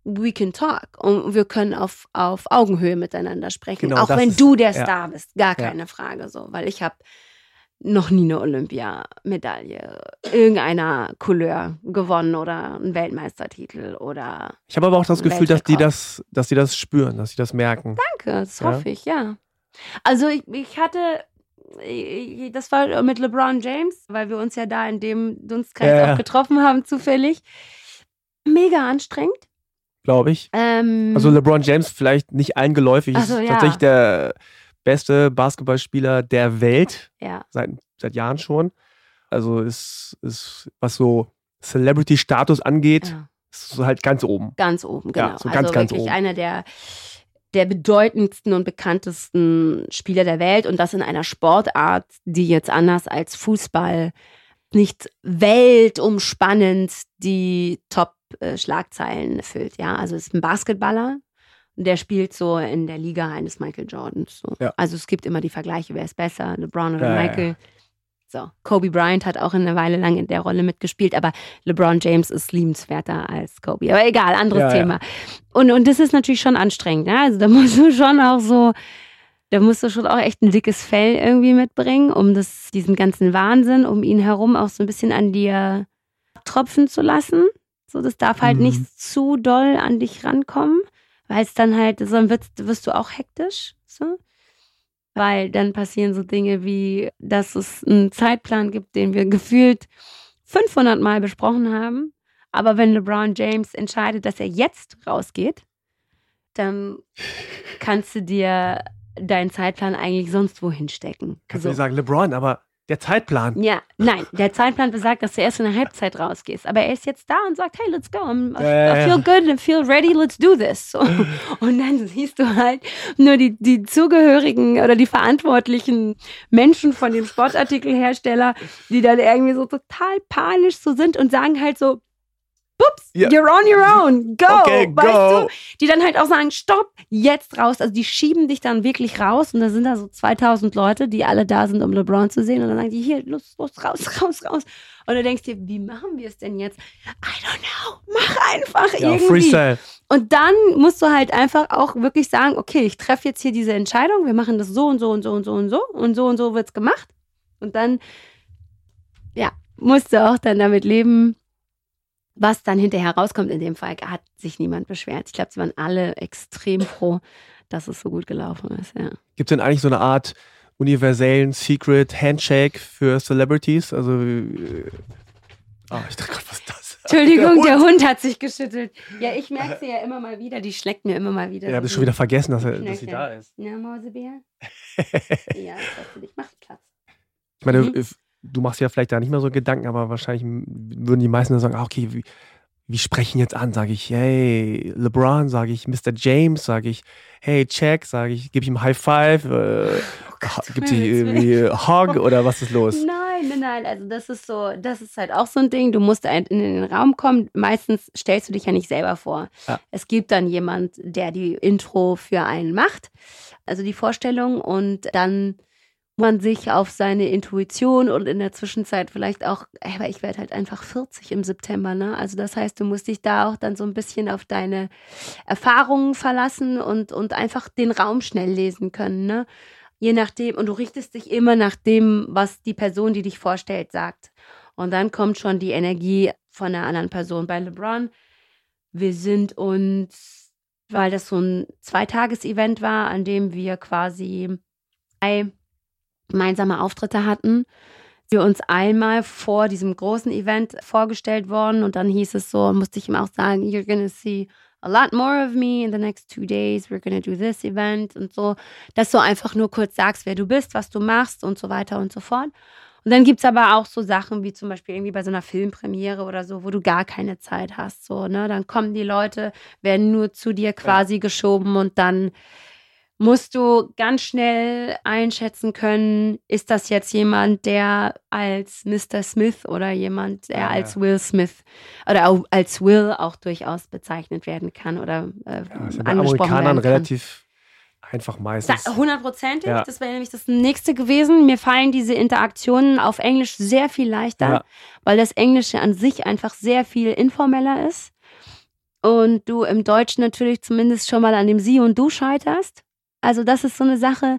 Speaker 1: we can talk und wir können auf, auf Augenhöhe miteinander sprechen. Genau, auch wenn ist, du der Star bist, gar keine ja. Frage so, weil ich habe noch nie eine Olympiamedaille irgendeiner Couleur gewonnen oder einen Weltmeistertitel oder.
Speaker 2: Ich habe aber auch das Gefühl, dass die das, dass die das spüren, dass sie das merken.
Speaker 1: Danke, das ja? hoffe ich, ja. Also ich, ich hatte das war mit LeBron James, weil wir uns ja da in dem Dunstkreis ja, auch getroffen haben, zufällig. Mega anstrengend.
Speaker 2: Glaube ich. Ähm, also LeBron James vielleicht nicht allen geläufig, also, ist ja. tatsächlich der beste Basketballspieler der Welt.
Speaker 1: Ja.
Speaker 2: Seit, seit Jahren schon. Also ist, ist was so Celebrity-Status angeht, ja. ist halt ganz oben.
Speaker 1: Ganz oben, genau. Ja, so ganz, also ganz wirklich oben. einer der, der bedeutendsten und bekanntesten Spieler der Welt und das in einer Sportart, die jetzt anders als Fußball nicht weltumspannend die Top-Schlagzeilen erfüllt. Ja, also ist ein Basketballer, der spielt so in der Liga eines Michael Jordans. So. Ja. Also es gibt immer die Vergleiche, wer ist besser, LeBron oder ja, Michael. Ja. So, Kobe Bryant hat auch eine Weile lang in der Rolle mitgespielt, aber LeBron James ist liebenswerter als Kobe. Aber egal, anderes Thema. Und, und das ist natürlich schon anstrengend. Ja? Also da musst du schon auch so, da musst du schon auch echt ein dickes Fell irgendwie mitbringen, um das, diesen ganzen Wahnsinn um ihn herum auch so ein bisschen an dir tropfen zu lassen. So, das darf halt mhm. nicht zu doll an dich rankommen weil es dann halt, so wirst, wirst du auch hektisch, so. Weil dann passieren so Dinge wie, dass es einen Zeitplan gibt, den wir gefühlt 500 Mal besprochen haben. Aber wenn LeBron James entscheidet, dass er jetzt rausgeht, dann kannst du dir deinen Zeitplan eigentlich sonst wohin stecken.
Speaker 2: Kannst so. du sagen, LeBron, aber der Zeitplan.
Speaker 1: Ja, nein, der Zeitplan besagt, dass du erst in der Halbzeit rausgehst. Aber er ist jetzt da und sagt, hey, let's go. I'm, I, I feel good, I feel ready, let's do this. So. *laughs* Und dann siehst du halt nur die, die Zugehörigen oder die verantwortlichen Menschen von dem Sportartikelhersteller, die dann irgendwie so total panisch so sind und sagen halt so, Bups, yeah. you're on your own, go, okay, weißt go. du? Die dann halt auch sagen, stopp, jetzt raus. Also die schieben dich dann wirklich raus und da sind da so 2000 Leute, die alle da sind, um LeBron zu sehen und dann sagen die, hier, los, los, raus, *laughs* raus, raus. Und du denkst dir, wie machen wir es denn jetzt? I don't know, mach einfach ja, irgendwie. Freestyle. Und dann musst du halt einfach auch wirklich sagen, okay, ich treffe jetzt hier diese Entscheidung, wir machen das so und so und so und so und so und so und so wird's gemacht. Und dann, ja, musst du auch dann damit leben, was dann hinterher rauskommt, in dem Fall hat sich niemand beschwert. Ich glaube, sie waren alle extrem froh, dass es so gut gelaufen ist. Ja.
Speaker 2: Gibt es denn eigentlich so eine Art universellen Secret Handshake für Celebrities? Also, äh, oh, ich dachte Gott, was ist das?
Speaker 1: Entschuldigung, der Hund. der Hund. hat sich geschüttelt. Ja, ich merke sie ja immer mal wieder, die schlägt mir immer mal wieder.
Speaker 2: Ja,
Speaker 1: habe
Speaker 2: ich schon wieder vergessen, dass, er, dass sie da ist.
Speaker 1: Na, Mausebär? *laughs* ja, das für dich. Mach Platz.
Speaker 2: Ich meine, mhm du machst ja vielleicht da nicht mehr so Gedanken, aber wahrscheinlich würden die meisten dann sagen, ah, okay, wie, wie sprechen jetzt an? Sage ich, hey, LeBron, sage ich, Mr. James, sage ich, hey, Check, sage ich, gebe ich ihm High Five, äh, *laughs* oh gibt *laughs* sie irgendwie Hug *laughs* oder was ist los?
Speaker 1: Nein, nein, nein, also das ist so, das ist halt auch so ein Ding, du musst in den Raum kommen, meistens stellst du dich ja nicht selber vor. Ja. Es gibt dann jemand, der die Intro für einen macht, also die Vorstellung und dann man sich auf seine Intuition und in der Zwischenzeit vielleicht auch, aber ich werde halt einfach 40 im September, ne? Also das heißt, du musst dich da auch dann so ein bisschen auf deine Erfahrungen verlassen und, und einfach den Raum schnell lesen können, ne? Je nachdem, und du richtest dich immer nach dem, was die Person, die dich vorstellt, sagt. Und dann kommt schon die Energie von einer anderen Person. Bei LeBron, wir sind uns, weil das so ein Zweitages-Event war, an dem wir quasi gemeinsame Auftritte hatten, wir uns einmal vor diesem großen Event vorgestellt worden und dann hieß es so, musste ich ihm auch sagen, you're gonna see a lot more of me in the next two days, we're gonna do this event und so, dass du einfach nur kurz sagst, wer du bist, was du machst und so weiter und so fort. Und dann gibt es aber auch so Sachen wie zum Beispiel irgendwie bei so einer Filmpremiere oder so, wo du gar keine Zeit hast. So, ne? Dann kommen die Leute, werden nur zu dir quasi ja. geschoben und dann musst du ganz schnell einschätzen können, ist das jetzt jemand, der als Mr. Smith oder jemand, der ja, als Will Smith oder als Will auch durchaus bezeichnet werden kann oder äh, ja, ist ja Amerikanern
Speaker 2: relativ einfach meistens.
Speaker 1: Hundertprozentig, ja. das wäre nämlich das nächste gewesen. Mir fallen diese Interaktionen auf Englisch sehr viel leichter, ja. weil das Englische an sich einfach sehr viel informeller ist. Und du im Deutschen natürlich zumindest schon mal an dem Sie und Du scheiterst. Also das ist so eine Sache,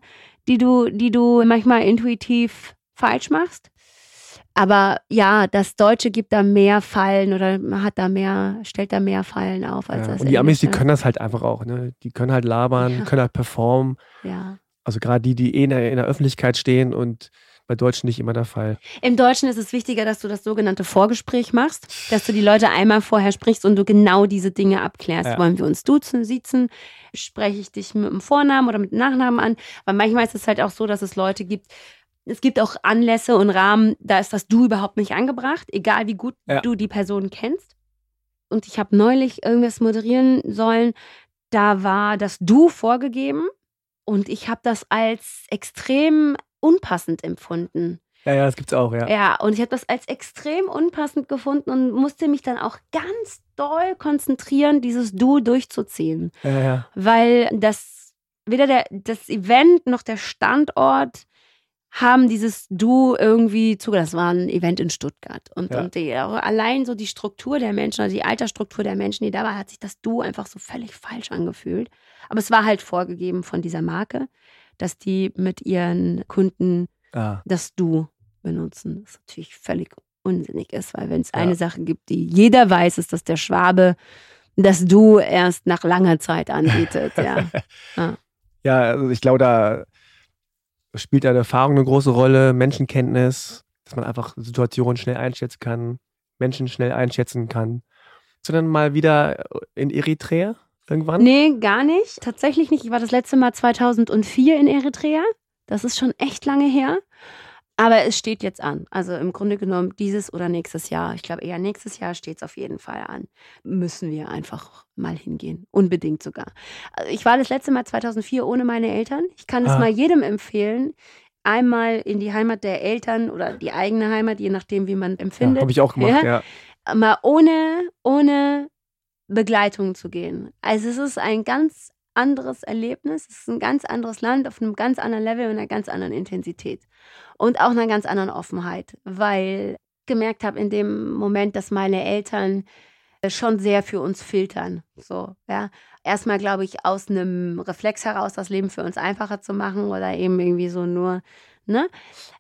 Speaker 1: die du, die du manchmal intuitiv falsch machst. Aber ja, das Deutsche gibt da mehr Fallen oder hat da mehr, stellt da mehr Fallen auf als
Speaker 2: ja,
Speaker 1: das
Speaker 2: Und die Amis, die können das halt einfach auch, ne? Die können halt labern, ja. können halt performen.
Speaker 1: Ja.
Speaker 2: Also gerade die, die eh in der, in der Öffentlichkeit stehen und bei Deutschen nicht immer der Fall.
Speaker 1: Im Deutschen ist es wichtiger, dass du das sogenannte Vorgespräch machst, dass du die Leute einmal vorher sprichst und du genau diese Dinge abklärst. Ja. Wollen wir uns duzen, siezen? Spreche ich dich mit dem Vornamen oder mit dem Nachnamen an? Weil manchmal ist es halt auch so, dass es Leute gibt, es gibt auch Anlässe und Rahmen, da ist das Du überhaupt nicht angebracht, egal wie gut ja. du die Person kennst. Und ich habe neulich irgendwas moderieren sollen, da war das Du vorgegeben und ich habe das als extrem unpassend empfunden.
Speaker 2: Ja, ja, das gibt's auch, ja.
Speaker 1: Ja, und ich habe das als extrem unpassend gefunden und musste mich dann auch ganz doll konzentrieren, dieses Du durchzuziehen.
Speaker 2: Ja, ja.
Speaker 1: Weil das weder der, das Event noch der Standort haben dieses Du irgendwie zugelassen. Das war ein Event in Stuttgart. Und, ja. und die, allein so die Struktur der Menschen, also die Altersstruktur der Menschen, die da war, hat sich das Du einfach so völlig falsch angefühlt. Aber es war halt vorgegeben von dieser Marke dass die mit ihren Kunden ah. das Du benutzen. Das natürlich völlig unsinnig ist, weil wenn es ja. eine Sache gibt, die jeder weiß, ist, dass der Schwabe das Du erst nach langer Zeit anbietet. ja. *laughs*
Speaker 2: ja. ja, also ich glaube, da spielt deine Erfahrung eine große Rolle, Menschenkenntnis, dass man einfach Situationen schnell einschätzen kann, Menschen schnell einschätzen kann. Sondern mal wieder in Eritrea? Irgendwann?
Speaker 1: Nee, gar nicht. Tatsächlich nicht. Ich war das letzte Mal 2004 in Eritrea. Das ist schon echt lange her. Aber es steht jetzt an. Also im Grunde genommen dieses oder nächstes Jahr. Ich glaube eher nächstes Jahr steht es auf jeden Fall an. Müssen wir einfach mal hingehen. Unbedingt sogar. Also ich war das letzte Mal 2004 ohne meine Eltern. Ich kann es ah. mal jedem empfehlen. Einmal in die Heimat der Eltern oder die eigene Heimat, je nachdem, wie man empfindet.
Speaker 2: Ja, Habe ich auch gemacht, ja.
Speaker 1: ja. Mal ohne, ohne Begleitung zu gehen. Also es ist ein ganz anderes Erlebnis, es ist ein ganz anderes Land auf einem ganz anderen Level und einer ganz anderen Intensität und auch einer ganz anderen Offenheit, weil ich gemerkt habe in dem Moment, dass meine Eltern schon sehr für uns filtern. So, ja. Erstmal, glaube ich, aus einem Reflex heraus das Leben für uns einfacher zu machen oder eben irgendwie so nur Ne?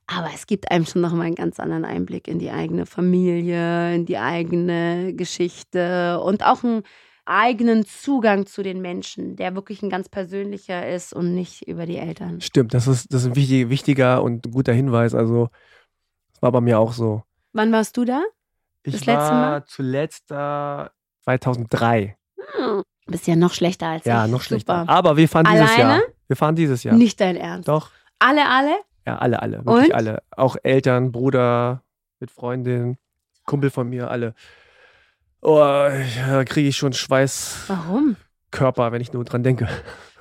Speaker 1: Aber es gibt einem schon nochmal einen ganz anderen Einblick in die eigene Familie, in die eigene Geschichte und auch einen eigenen Zugang zu den Menschen, der wirklich ein ganz persönlicher ist und nicht über die Eltern.
Speaker 2: Stimmt, das ist, das ist ein wichtig, wichtiger und guter Hinweis. Also, das war bei mir auch so.
Speaker 1: Wann warst du da?
Speaker 2: Ich das war Mal? zuletzt da 2003.
Speaker 1: Hm, bist ja noch schlechter als
Speaker 2: ja,
Speaker 1: ich.
Speaker 2: Ja, noch schlechter. Super. Aber wir fahren dieses Alleine? Jahr. Wir fahren dieses Jahr.
Speaker 1: Nicht dein Ernst.
Speaker 2: Doch.
Speaker 1: Alle, alle?
Speaker 2: Ja, alle, alle. Wirklich Und? alle. Auch Eltern, Bruder, mit Freundin, Kumpel von mir, alle. Oh, da kriege ich schon Schweiß.
Speaker 1: Warum?
Speaker 2: Körper, wenn ich nur dran denke.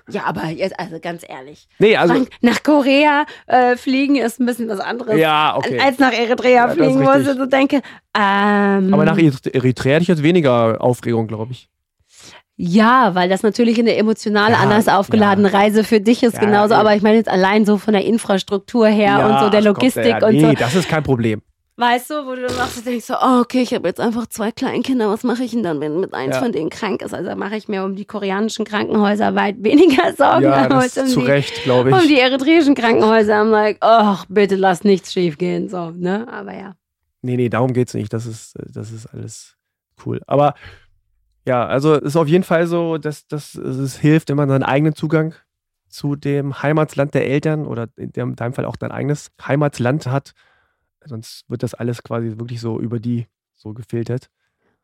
Speaker 1: Ja, aber jetzt, also ganz ehrlich.
Speaker 2: Nee, also.
Speaker 1: Nach Korea äh, fliegen ist ein bisschen was anderes.
Speaker 2: Ja, okay.
Speaker 1: Als nach Eritrea ja, fliegen, wo ich so denke. Ähm,
Speaker 2: aber nach Eritrea hätte ich jetzt weniger Aufregung, glaube ich.
Speaker 1: Ja, weil das natürlich eine emotional
Speaker 2: Ja,
Speaker 1: anders aufgeladene Reise für dich ist,
Speaker 2: Ja,
Speaker 1: genauso. Aber ich meine jetzt allein so von der Infrastruktur her und so der
Speaker 2: ach, kommt
Speaker 1: Logistik
Speaker 2: ja,
Speaker 1: und
Speaker 2: nee,
Speaker 1: so.
Speaker 2: das ist kein Problem.
Speaker 1: Weißt du, wo du dann machst, du denkst so, oh, okay, ich habe jetzt einfach zwei Kleinkinder, was mache ich denn dann, wenn mit eins
Speaker 2: Ja.
Speaker 1: von denen krank ist? Also mache ich mir um die koreanischen Krankenhäuser weit weniger *laughs* Sorgen
Speaker 2: Ja, das
Speaker 1: als um
Speaker 2: zu
Speaker 1: die,
Speaker 2: Recht, glaube
Speaker 1: um
Speaker 2: ich.
Speaker 1: die eritreischen Krankenhäuser. I'm like, oh, bitte lass nichts schief gehen, so, ne? Aber ja.
Speaker 2: Nee, nee, darum geht's nicht. Das ist, das ist alles cool. Aber ja, also es ist auf jeden Fall so, dass, dass es hilft, wenn man seinen eigenen Zugang zu dem Heimatland der Eltern oder in deinem Fall auch dein eigenes Heimatland hat. Sonst wird das alles quasi wirklich so über die so gefiltert.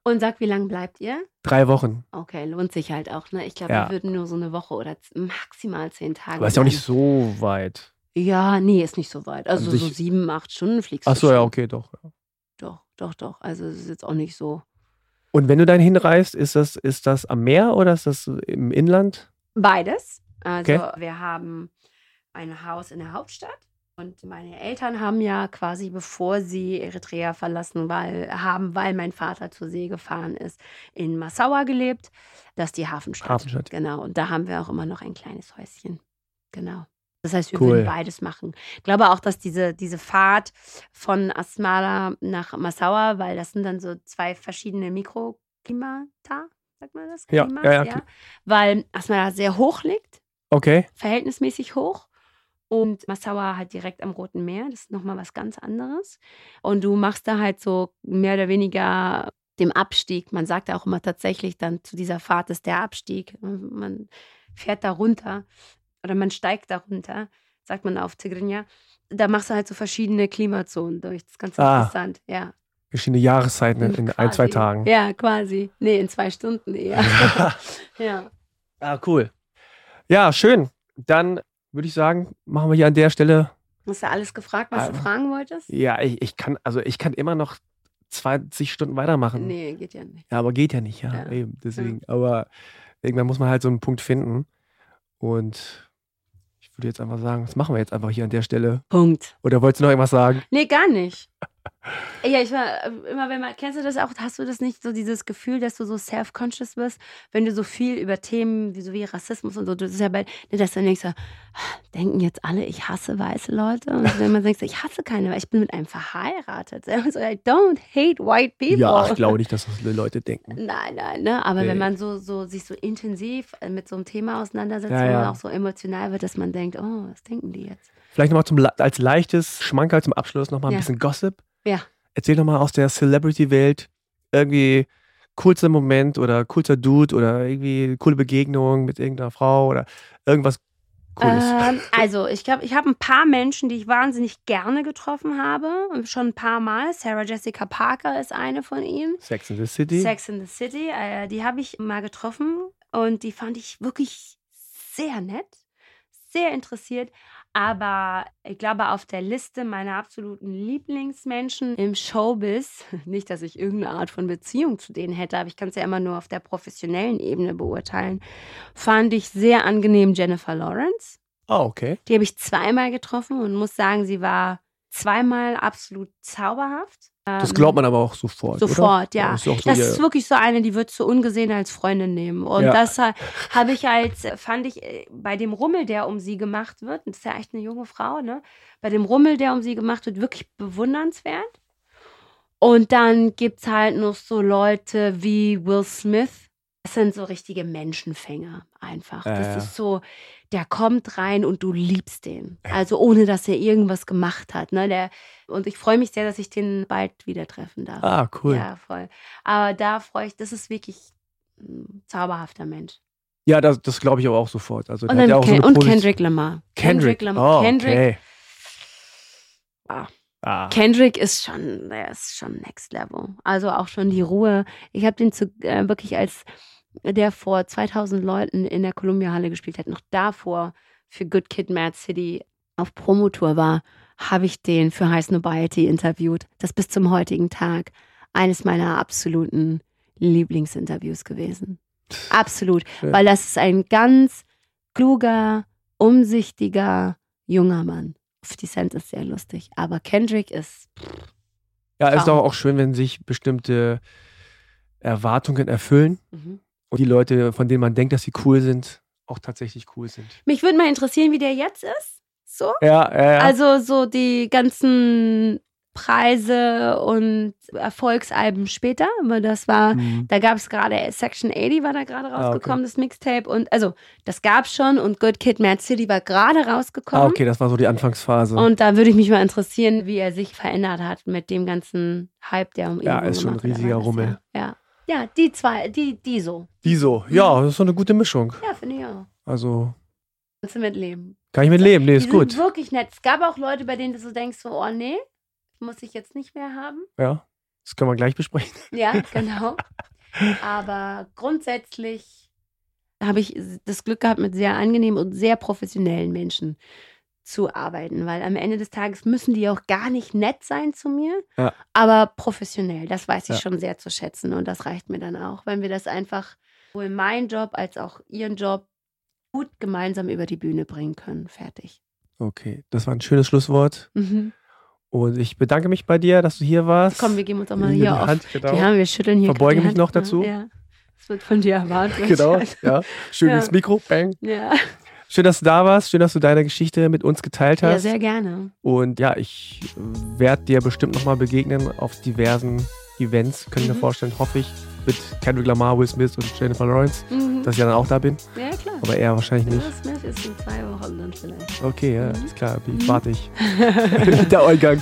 Speaker 1: Und sag, wie lange bleibt ihr?
Speaker 2: Drei Wochen.
Speaker 1: Okay, lohnt sich halt auch, ne? Ich glaube,
Speaker 2: Ja.
Speaker 1: wir würden nur so eine Woche oder maximal zehn Tage.
Speaker 2: Aber ist ja auch nicht so weit.
Speaker 1: Ja, nee, ist nicht so weit. Also
Speaker 2: An
Speaker 1: so sieben, acht Stunden fliegst
Speaker 2: Ach
Speaker 1: du
Speaker 2: so,
Speaker 1: schon.
Speaker 2: ja, okay, doch.
Speaker 1: Doch, doch, doch. Also es ist jetzt auch nicht so.
Speaker 2: Und wenn du dann hinreist, ist das, ist das am Meer oder ist das im Inland?
Speaker 1: Beides. Also
Speaker 2: Okay.
Speaker 1: wir haben ein Haus in der Hauptstadt und meine Eltern haben ja quasi bevor sie Eritrea verlassen weil, haben, weil mein Vater zur See gefahren ist, in Massaua gelebt. Das ist die Hafenstadt.
Speaker 2: Hafenstadt.
Speaker 1: Genau. Und da haben wir auch immer noch ein kleines Häuschen. Genau. Das heißt, wir
Speaker 2: Cool.
Speaker 1: würden beides machen. Ich glaube auch, dass diese, diese Fahrt von Asmara nach Massaua, weil das sind dann so zwei verschiedene Mikroklimata, sagt man das?
Speaker 2: Ja,
Speaker 1: Klimas,
Speaker 2: ja, ja, klar.
Speaker 1: Weil Asmara sehr hoch liegt
Speaker 2: Okay.
Speaker 1: verhältnismäßig hoch. Und Massaua halt direkt am Roten Meer. Das ist nochmal was ganz anderes. Und du machst da halt so mehr oder weniger dem Abstieg. Man sagt ja auch immer tatsächlich dann zu dieser Fahrt ist der Abstieg. Man fährt da runter oder man steigt da runter, sagt man auf Tigrinya. Da machst du halt so verschiedene Klimazonen durch. Das ist ganz
Speaker 2: Ah.
Speaker 1: interessant, ja.
Speaker 2: Verschiedene Jahreszeiten in, in ein, zwei. Tagen.
Speaker 1: Ja, quasi. Nee, in zwei Stunden eher. *laughs* ja.
Speaker 2: Ah, cool. Ja, schön. Dann würde ich sagen, machen wir hier an der Stelle.
Speaker 1: Hast du alles gefragt, was du
Speaker 2: Ah.
Speaker 1: fragen wolltest?
Speaker 2: Ja, ich, ich kann, also ich kann immer noch 20 Stunden weitermachen.
Speaker 1: Nee, geht ja nicht.
Speaker 2: Ja, aber geht ja nicht, ja.
Speaker 1: Ja.
Speaker 2: Eben, deswegen. Aber irgendwann muss man halt so einen Punkt finden. Und ich würde jetzt einfach sagen, was machen wir jetzt einfach hier an der Stelle?
Speaker 1: Punkt.
Speaker 2: Oder wolltest du noch irgendwas sagen?
Speaker 1: Nee, gar nicht. Ja, ich war äh, immer, wenn man, kennst du das auch, hast du das nicht, so dieses Gefühl, dass du so self-conscious wirst, wenn du so viel über Themen wie, so wie Rassismus und so, das ist ja bei, dass du denkst, so, denken jetzt alle, ich hasse weiße Leute? Und wenn man denkt, ich hasse keine, weil ich bin mit einem verheiratet. *laughs* So, I don't hate white people.
Speaker 2: Ja, ich glaube nicht, dass das Leute denken.
Speaker 1: Nein, nein, ne? Aber
Speaker 2: Nee.
Speaker 1: wenn man so, so sich so intensiv äh, mit so einem Thema auseinandersetzt,
Speaker 2: Ja, ja.
Speaker 1: auch so emotional wird, dass man denkt, oh, was denken die jetzt?
Speaker 2: Vielleicht nochmal als leichtes Schmankerl zum Abschluss nochmal ein
Speaker 1: Ja.
Speaker 2: bisschen Gossip.
Speaker 1: Ja.
Speaker 2: Erzähl nochmal aus der Celebrity-Welt irgendwie coolster Moment oder coolster Dude oder irgendwie coole Begegnung mit irgendeiner Frau oder irgendwas Cooles.
Speaker 1: Ähm, *laughs* also, ich glaube, ich habe ein paar Menschen, die ich wahnsinnig gerne getroffen habe. Schon ein paar Mal. Sarah Jessica Parker ist eine von ihnen.
Speaker 2: Sex in the City.
Speaker 1: Sex in the City. Äh, die habe ich mal getroffen und die fand ich wirklich sehr nett, sehr interessiert. Aber ich glaube, auf der Liste meiner absoluten Lieblingsmenschen im Showbiz, *laughs* nicht, dass ich irgendeine Art von Beziehung zu denen hätte, aber ich kann es ja immer nur auf der professionellen Ebene beurteilen, fand ich sehr angenehm Jennifer Lawrence.
Speaker 2: Ah, okay.
Speaker 1: Die habe ich zweimal getroffen und muss sagen, sie war zweimal absolut zauberhaft.
Speaker 2: Das
Speaker 1: Ähm,
Speaker 2: glaubt man aber auch sofort.
Speaker 1: Sofort,
Speaker 2: oder?
Speaker 1: ja.
Speaker 2: Das ist, so
Speaker 1: Das ist wirklich so eine, die würdest du ungesehen als Freundin nehmen. Und
Speaker 2: Ja.
Speaker 1: das ha- habe ich als, fand ich, äh, bei dem Rummel, der um sie gemacht wird, das ist ja echt eine junge Frau, ne? Bei dem Rummel, der um sie gemacht wird, wirklich bewundernswert. Und dann gibt es halt noch so Leute wie Will Smith. Das sind so richtige Menschenfänger einfach.
Speaker 2: Ja,
Speaker 1: das
Speaker 2: ja.
Speaker 1: ist so, der kommt rein und du liebst den. Also ohne, dass er irgendwas gemacht hat. Ne? Der, und ich freue mich sehr, dass ich den bald wieder treffen darf.
Speaker 2: ah, cool.
Speaker 1: Ja, voll. Aber da freue ich, das ist wirklich ein zauberhafter Mensch.
Speaker 2: Ja, das, das glaube ich aber auch sofort. Also,
Speaker 1: Und,
Speaker 2: ja auch so
Speaker 1: Ken
Speaker 2: eine
Speaker 1: und Kendrick Lamar.
Speaker 2: Kendrick.
Speaker 1: Lamar.
Speaker 2: Oh,
Speaker 1: Kendrick,
Speaker 2: okay.
Speaker 1: Ah.
Speaker 2: Ah.
Speaker 1: Kendrick ist schon, der ist schon next level. Also auch schon die Ruhe. Ich habe den zu, äh, wirklich als der vor 2000 Leuten in der Columbia Halle gespielt hat, noch davor für Good Kid, Mad City auf Promotour war, habe ich den für High Snobiety interviewt. Das bis zum heutigen Tag eines meiner absoluten Lieblingsinterviews gewesen. Absolut.
Speaker 2: Schön.
Speaker 1: Weil das ist ein ganz kluger, umsichtiger, junger Mann. 50 Cent ist sehr lustig, aber Kendrick ist
Speaker 2: Ja, ist
Speaker 1: Traum.
Speaker 2: doch auch schön, wenn sich bestimmte Erwartungen erfüllen.
Speaker 1: Mhm.
Speaker 2: Und die Leute, von denen man denkt, dass sie cool sind, auch tatsächlich cool sind.
Speaker 1: Mich würde mal interessieren, wie der jetzt ist. So?
Speaker 2: Ja, ja, ja.
Speaker 1: Also so die ganzen Preise und Erfolgsalben später, aber das war,
Speaker 2: Mhm.
Speaker 1: da gab es gerade Section 80 war da gerade
Speaker 2: Ah, okay.
Speaker 1: rausgekommen, das Mixtape und also das gab es schon und Good Kid, Mad City war gerade rausgekommen.
Speaker 2: Ah, okay, das war so die Anfangsphase.
Speaker 1: Und da würde ich mich mal interessieren, wie er sich verändert hat mit dem ganzen Hype, der um ihn
Speaker 2: Ja, ist schon ein riesiger Rummel.
Speaker 1: Ja. Ja, die zwei, die, die so.
Speaker 2: die so. Ja, das ist so eine gute Mischung.
Speaker 1: Ja, finde ich auch.
Speaker 2: Also
Speaker 1: Kannst du mitleben.
Speaker 2: kann ich mit leben. Nee,
Speaker 1: Die
Speaker 2: ist
Speaker 1: sind
Speaker 2: gut.
Speaker 1: wirklich nett. Es gab auch Leute, bei denen du so denkst, so, oh nee, muss ich jetzt nicht mehr haben.
Speaker 2: Ja, das können wir gleich besprechen. *laughs*
Speaker 1: Ja, genau. Aber grundsätzlich habe ich das Glück gehabt, mit sehr angenehmen und sehr professionellen Menschen zu arbeiten, weil am Ende des Tages müssen die auch gar nicht nett sein zu mir,
Speaker 2: Ja.
Speaker 1: aber professionell. Das weiß ich
Speaker 2: Ja.
Speaker 1: schon sehr zu schätzen und das reicht mir dann auch, wenn wir das einfach sowohl meinen Job als auch ihren Job gut gemeinsam über die Bühne bringen können. Fertig.
Speaker 2: Okay, das war ein schönes Schlusswort.
Speaker 1: Mhm.
Speaker 2: Und ich bedanke mich bei dir, dass du hier warst.
Speaker 1: Komm, wir geben uns auch mal
Speaker 2: Hier
Speaker 1: auf.
Speaker 2: Hand, genau.
Speaker 1: Ja, wir schütteln hier.
Speaker 2: Verbeuge mich noch
Speaker 1: Hand, ne?
Speaker 2: dazu.
Speaker 1: Ja. Das wird von dir erwartet.
Speaker 2: Genau, *laughs* ja. Schön
Speaker 1: Ja.
Speaker 2: Mikro, bang.
Speaker 1: Ja.
Speaker 2: Schön, dass du da warst. Schön, dass du deine Geschichte mit uns geteilt
Speaker 1: ja,
Speaker 2: hast.
Speaker 1: sehr gerne.
Speaker 2: Und ja, ich werde dir bestimmt nochmal begegnen auf diversen Events. Kann ich mir
Speaker 1: Mhm.
Speaker 2: vorstellen, hoffe ich. Mit Kendrick Lamar, Will Smith und Jennifer Lawrence,
Speaker 1: Mhm.
Speaker 2: dass ich ja dann auch da bin.
Speaker 1: Ja, klar.
Speaker 2: Aber er wahrscheinlich nicht.
Speaker 1: Will Smith ist in zwei Wochen dann vielleicht.
Speaker 2: Okay, ja,
Speaker 1: Mhm.
Speaker 2: ist klar. Wie
Speaker 1: Mhm.
Speaker 2: warte ich? *laughs* *laughs* Der Eingang.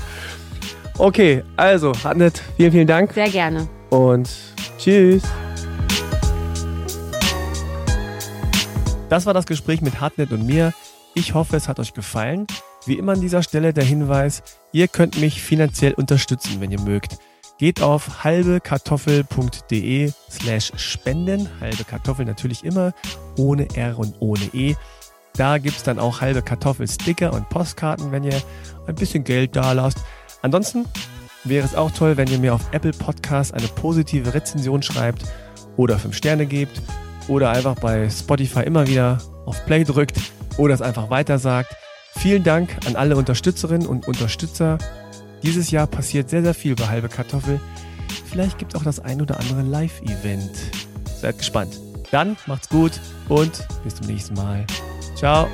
Speaker 2: Okay, also, Hartnett, vielen, vielen Dank
Speaker 1: Sehr gerne.
Speaker 2: und tschüss. Das war das Gespräch mit Hartnett und mir. Ich hoffe, es hat euch gefallen. Wie immer an dieser Stelle der Hinweis, ihr könnt mich finanziell unterstützen, wenn ihr mögt. Geht auf halbekartoffel.de slash spenden. Halbe Kartoffel natürlich immer ohne R und ohne E. Da gibt's dann auch halbe Kartoffel-Sticker und Postkarten, wenn ihr ein bisschen Geld da lasst. Ansonsten wäre es auch toll, wenn ihr mir auf Apple Podcasts eine positive Rezension schreibt oder 5 Sterne gebt oder einfach bei Spotify immer wieder auf Play drückt oder es einfach weitersagt. Vielen Dank an alle Unterstützerinnen und Unterstützer. Dieses Jahr passiert sehr, sehr viel bei Halbe Kartoffel. Vielleicht gibt es auch das ein oder andere Live-Event. Seid gespannt. Dann macht's gut und bis zum nächsten Mal. Ciao.